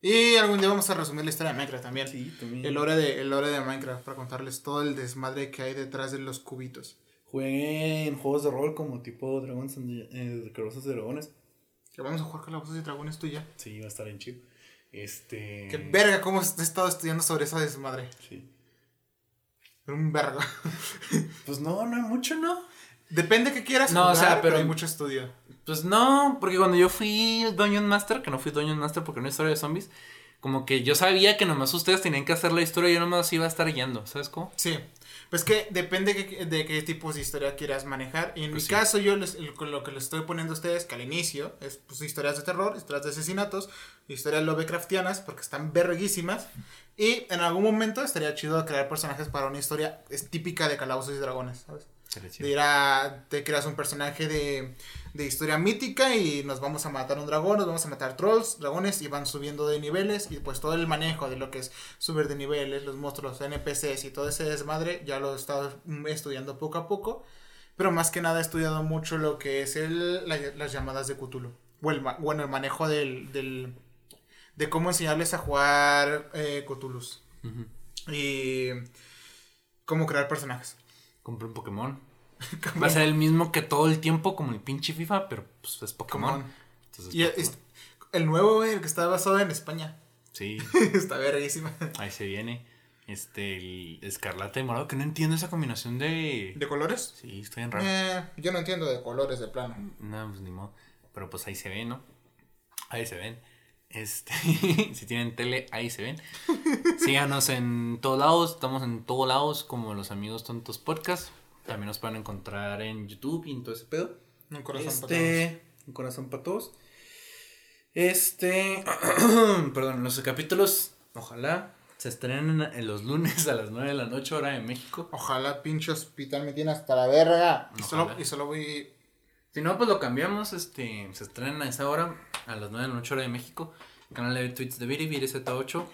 Y algún día vamos a resumir la historia de Minecraft también. Sí, también. El lore de, el lore de Minecraft para contarles todo el desmadre que hay detrás de los cubitos. Jueguen juegos de rol como tipo Dragons and eh, Dragones. Que vamos a jugar voz de dragones tuya. Sí, va a estar en chido. Este. Qué verga, cómo he estado estudiando sobre esa desmadre. Sí. Un verga. Pues no, no hay mucho, ¿no? Depende que quieras No, o sea, pero- hay mucho estudio. Pues no, porque cuando yo fui Dungeon Master, que no fui Dungeon Master porque no es historia de zombies, como que yo sabía que nomás ustedes tenían que hacer la historia y yo nomás iba a estar guiando, ¿sabes cómo? Sí. Pues que depende que- de qué tipos de historia quieras manejar. Y en Pues mi sí. caso, yo les- lo que les estoy poniendo a ustedes, que al inicio es pues, historias de terror, historias de asesinatos, historias Lovecraftianas, porque están verguísimas. Y en algún momento estaría chido crear personajes para una historia típica de calabozos y dragones, ¿sabes? De ir a, te creas un personaje de, de historia mítica y nos vamos a matar un dragón, nos vamos a matar trolls, dragones y van subiendo de niveles y pues todo el manejo de lo que es subir de niveles, los monstruos, NPCs y todo ese desmadre ya lo he estado estudiando poco a poco, pero más que nada he estudiado mucho lo que es el, la- las llamadas de Cthulhu, o el, bueno, el manejo del, del, de cómo enseñarles a jugar eh, Cthulhus Ujú. y cómo crear personajes. Compré un Pokémon. Va a ser el mismo que todo el tiempo, como el pinche FIFA, pero pues es Pokémon. Entonces, Y Pokémon. el nuevo, güey, el que está basado en España. Sí, está verguísima. ahí se viene. Este, el escarlata y morado, que no entiendo esa combinación de. ¿De colores? Sí, estoy en raro. Eh, yo no entiendo de colores de plano. No, pues ni modo. Pero pues ahí se ven, ¿no? Ahí se ven. Este, si tienen tele, ahí se ven. Síganos en todos lados, estamos en todos lados como los amigos tontos podcast. También nos pueden encontrar en YouTube y en todo ese pedo. Un corazón este, un corazón para todos. Este, perdón, los capítulos, ojalá se estrenen en los lunes a las 9 de la noche, hora de México. Ojalá pinche hospital me tiene hasta la verga. Y solo, y solo voy. Si no, pues lo cambiamos, este, se estrena a esa hora, a las 9 de la noche, hora de México. Canal de tweets de Viri, ViriZ8.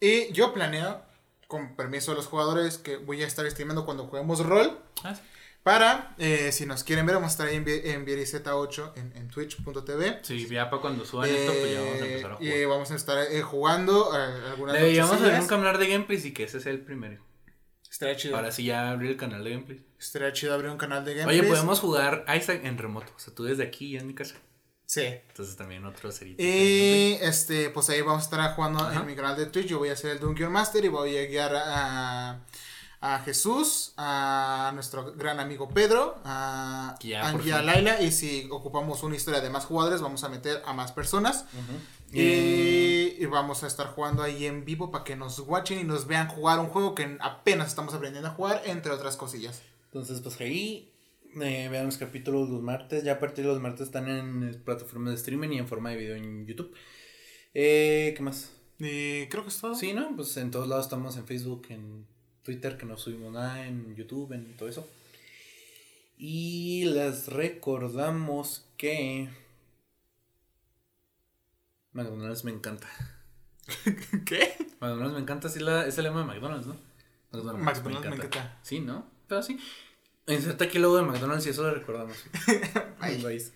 Y yo planeo, con permiso de los jugadores, que voy a estar streamando cuando juguemos rol. Ah, sí. Para, eh, si nos quieren ver, vamos a estar ahí en, en ViriZ8 en, en twitch.tv. Sí, ya para cuando suban esto, pues ya vamos a empezar a Eh, jugar. y vamos a estar eh, jugando algunas Deberíamos nunca hablar de gameplays y que ese sea el primero. Estaría chido. Ahora sí ya abrir el canal de gameplays. Estaría chido abrir un canal de gameplays. Oye, podemos jugar Isaac en remoto. O sea, tú desde aquí y en mi casa. Sí. Entonces también otro sería. Y este, pues ahí vamos a estar jugando Ajá. en mi canal de Twitch. Yo voy a ser el Dungeon Master y voy a guiar a, a Jesús, a nuestro gran amigo Pedro, a ya, a fin. Laila. Y si ocupamos una historia de más jugadores, vamos a meter a más personas. Y, y vamos a estar jugando ahí en vivo para que nos watchen y nos vean jugar un juego que apenas estamos aprendiendo a jugar, entre otras cosillas. Entonces, pues ahí eh, vean los capítulos los martes. Ya a partir de los martes están en plataformas de streaming y en forma de video en YouTube. Eh, ¿Qué más? Creo que es todo. Sí, ¿no? Pues en todos lados estamos en Facebook, en Twitter, que no subimos nada, en YouTube, en todo eso. Y les recordamos que McDonald's me encanta. ¿Qué? McDonald's me encanta, sí, la, es el lema de McDonald's, ¿no? McDonald's me encanta. Sí, ¿no? Pero sí. Inserta aquí el logo de McDonald's y eso lo recordamos. Bye. Bye.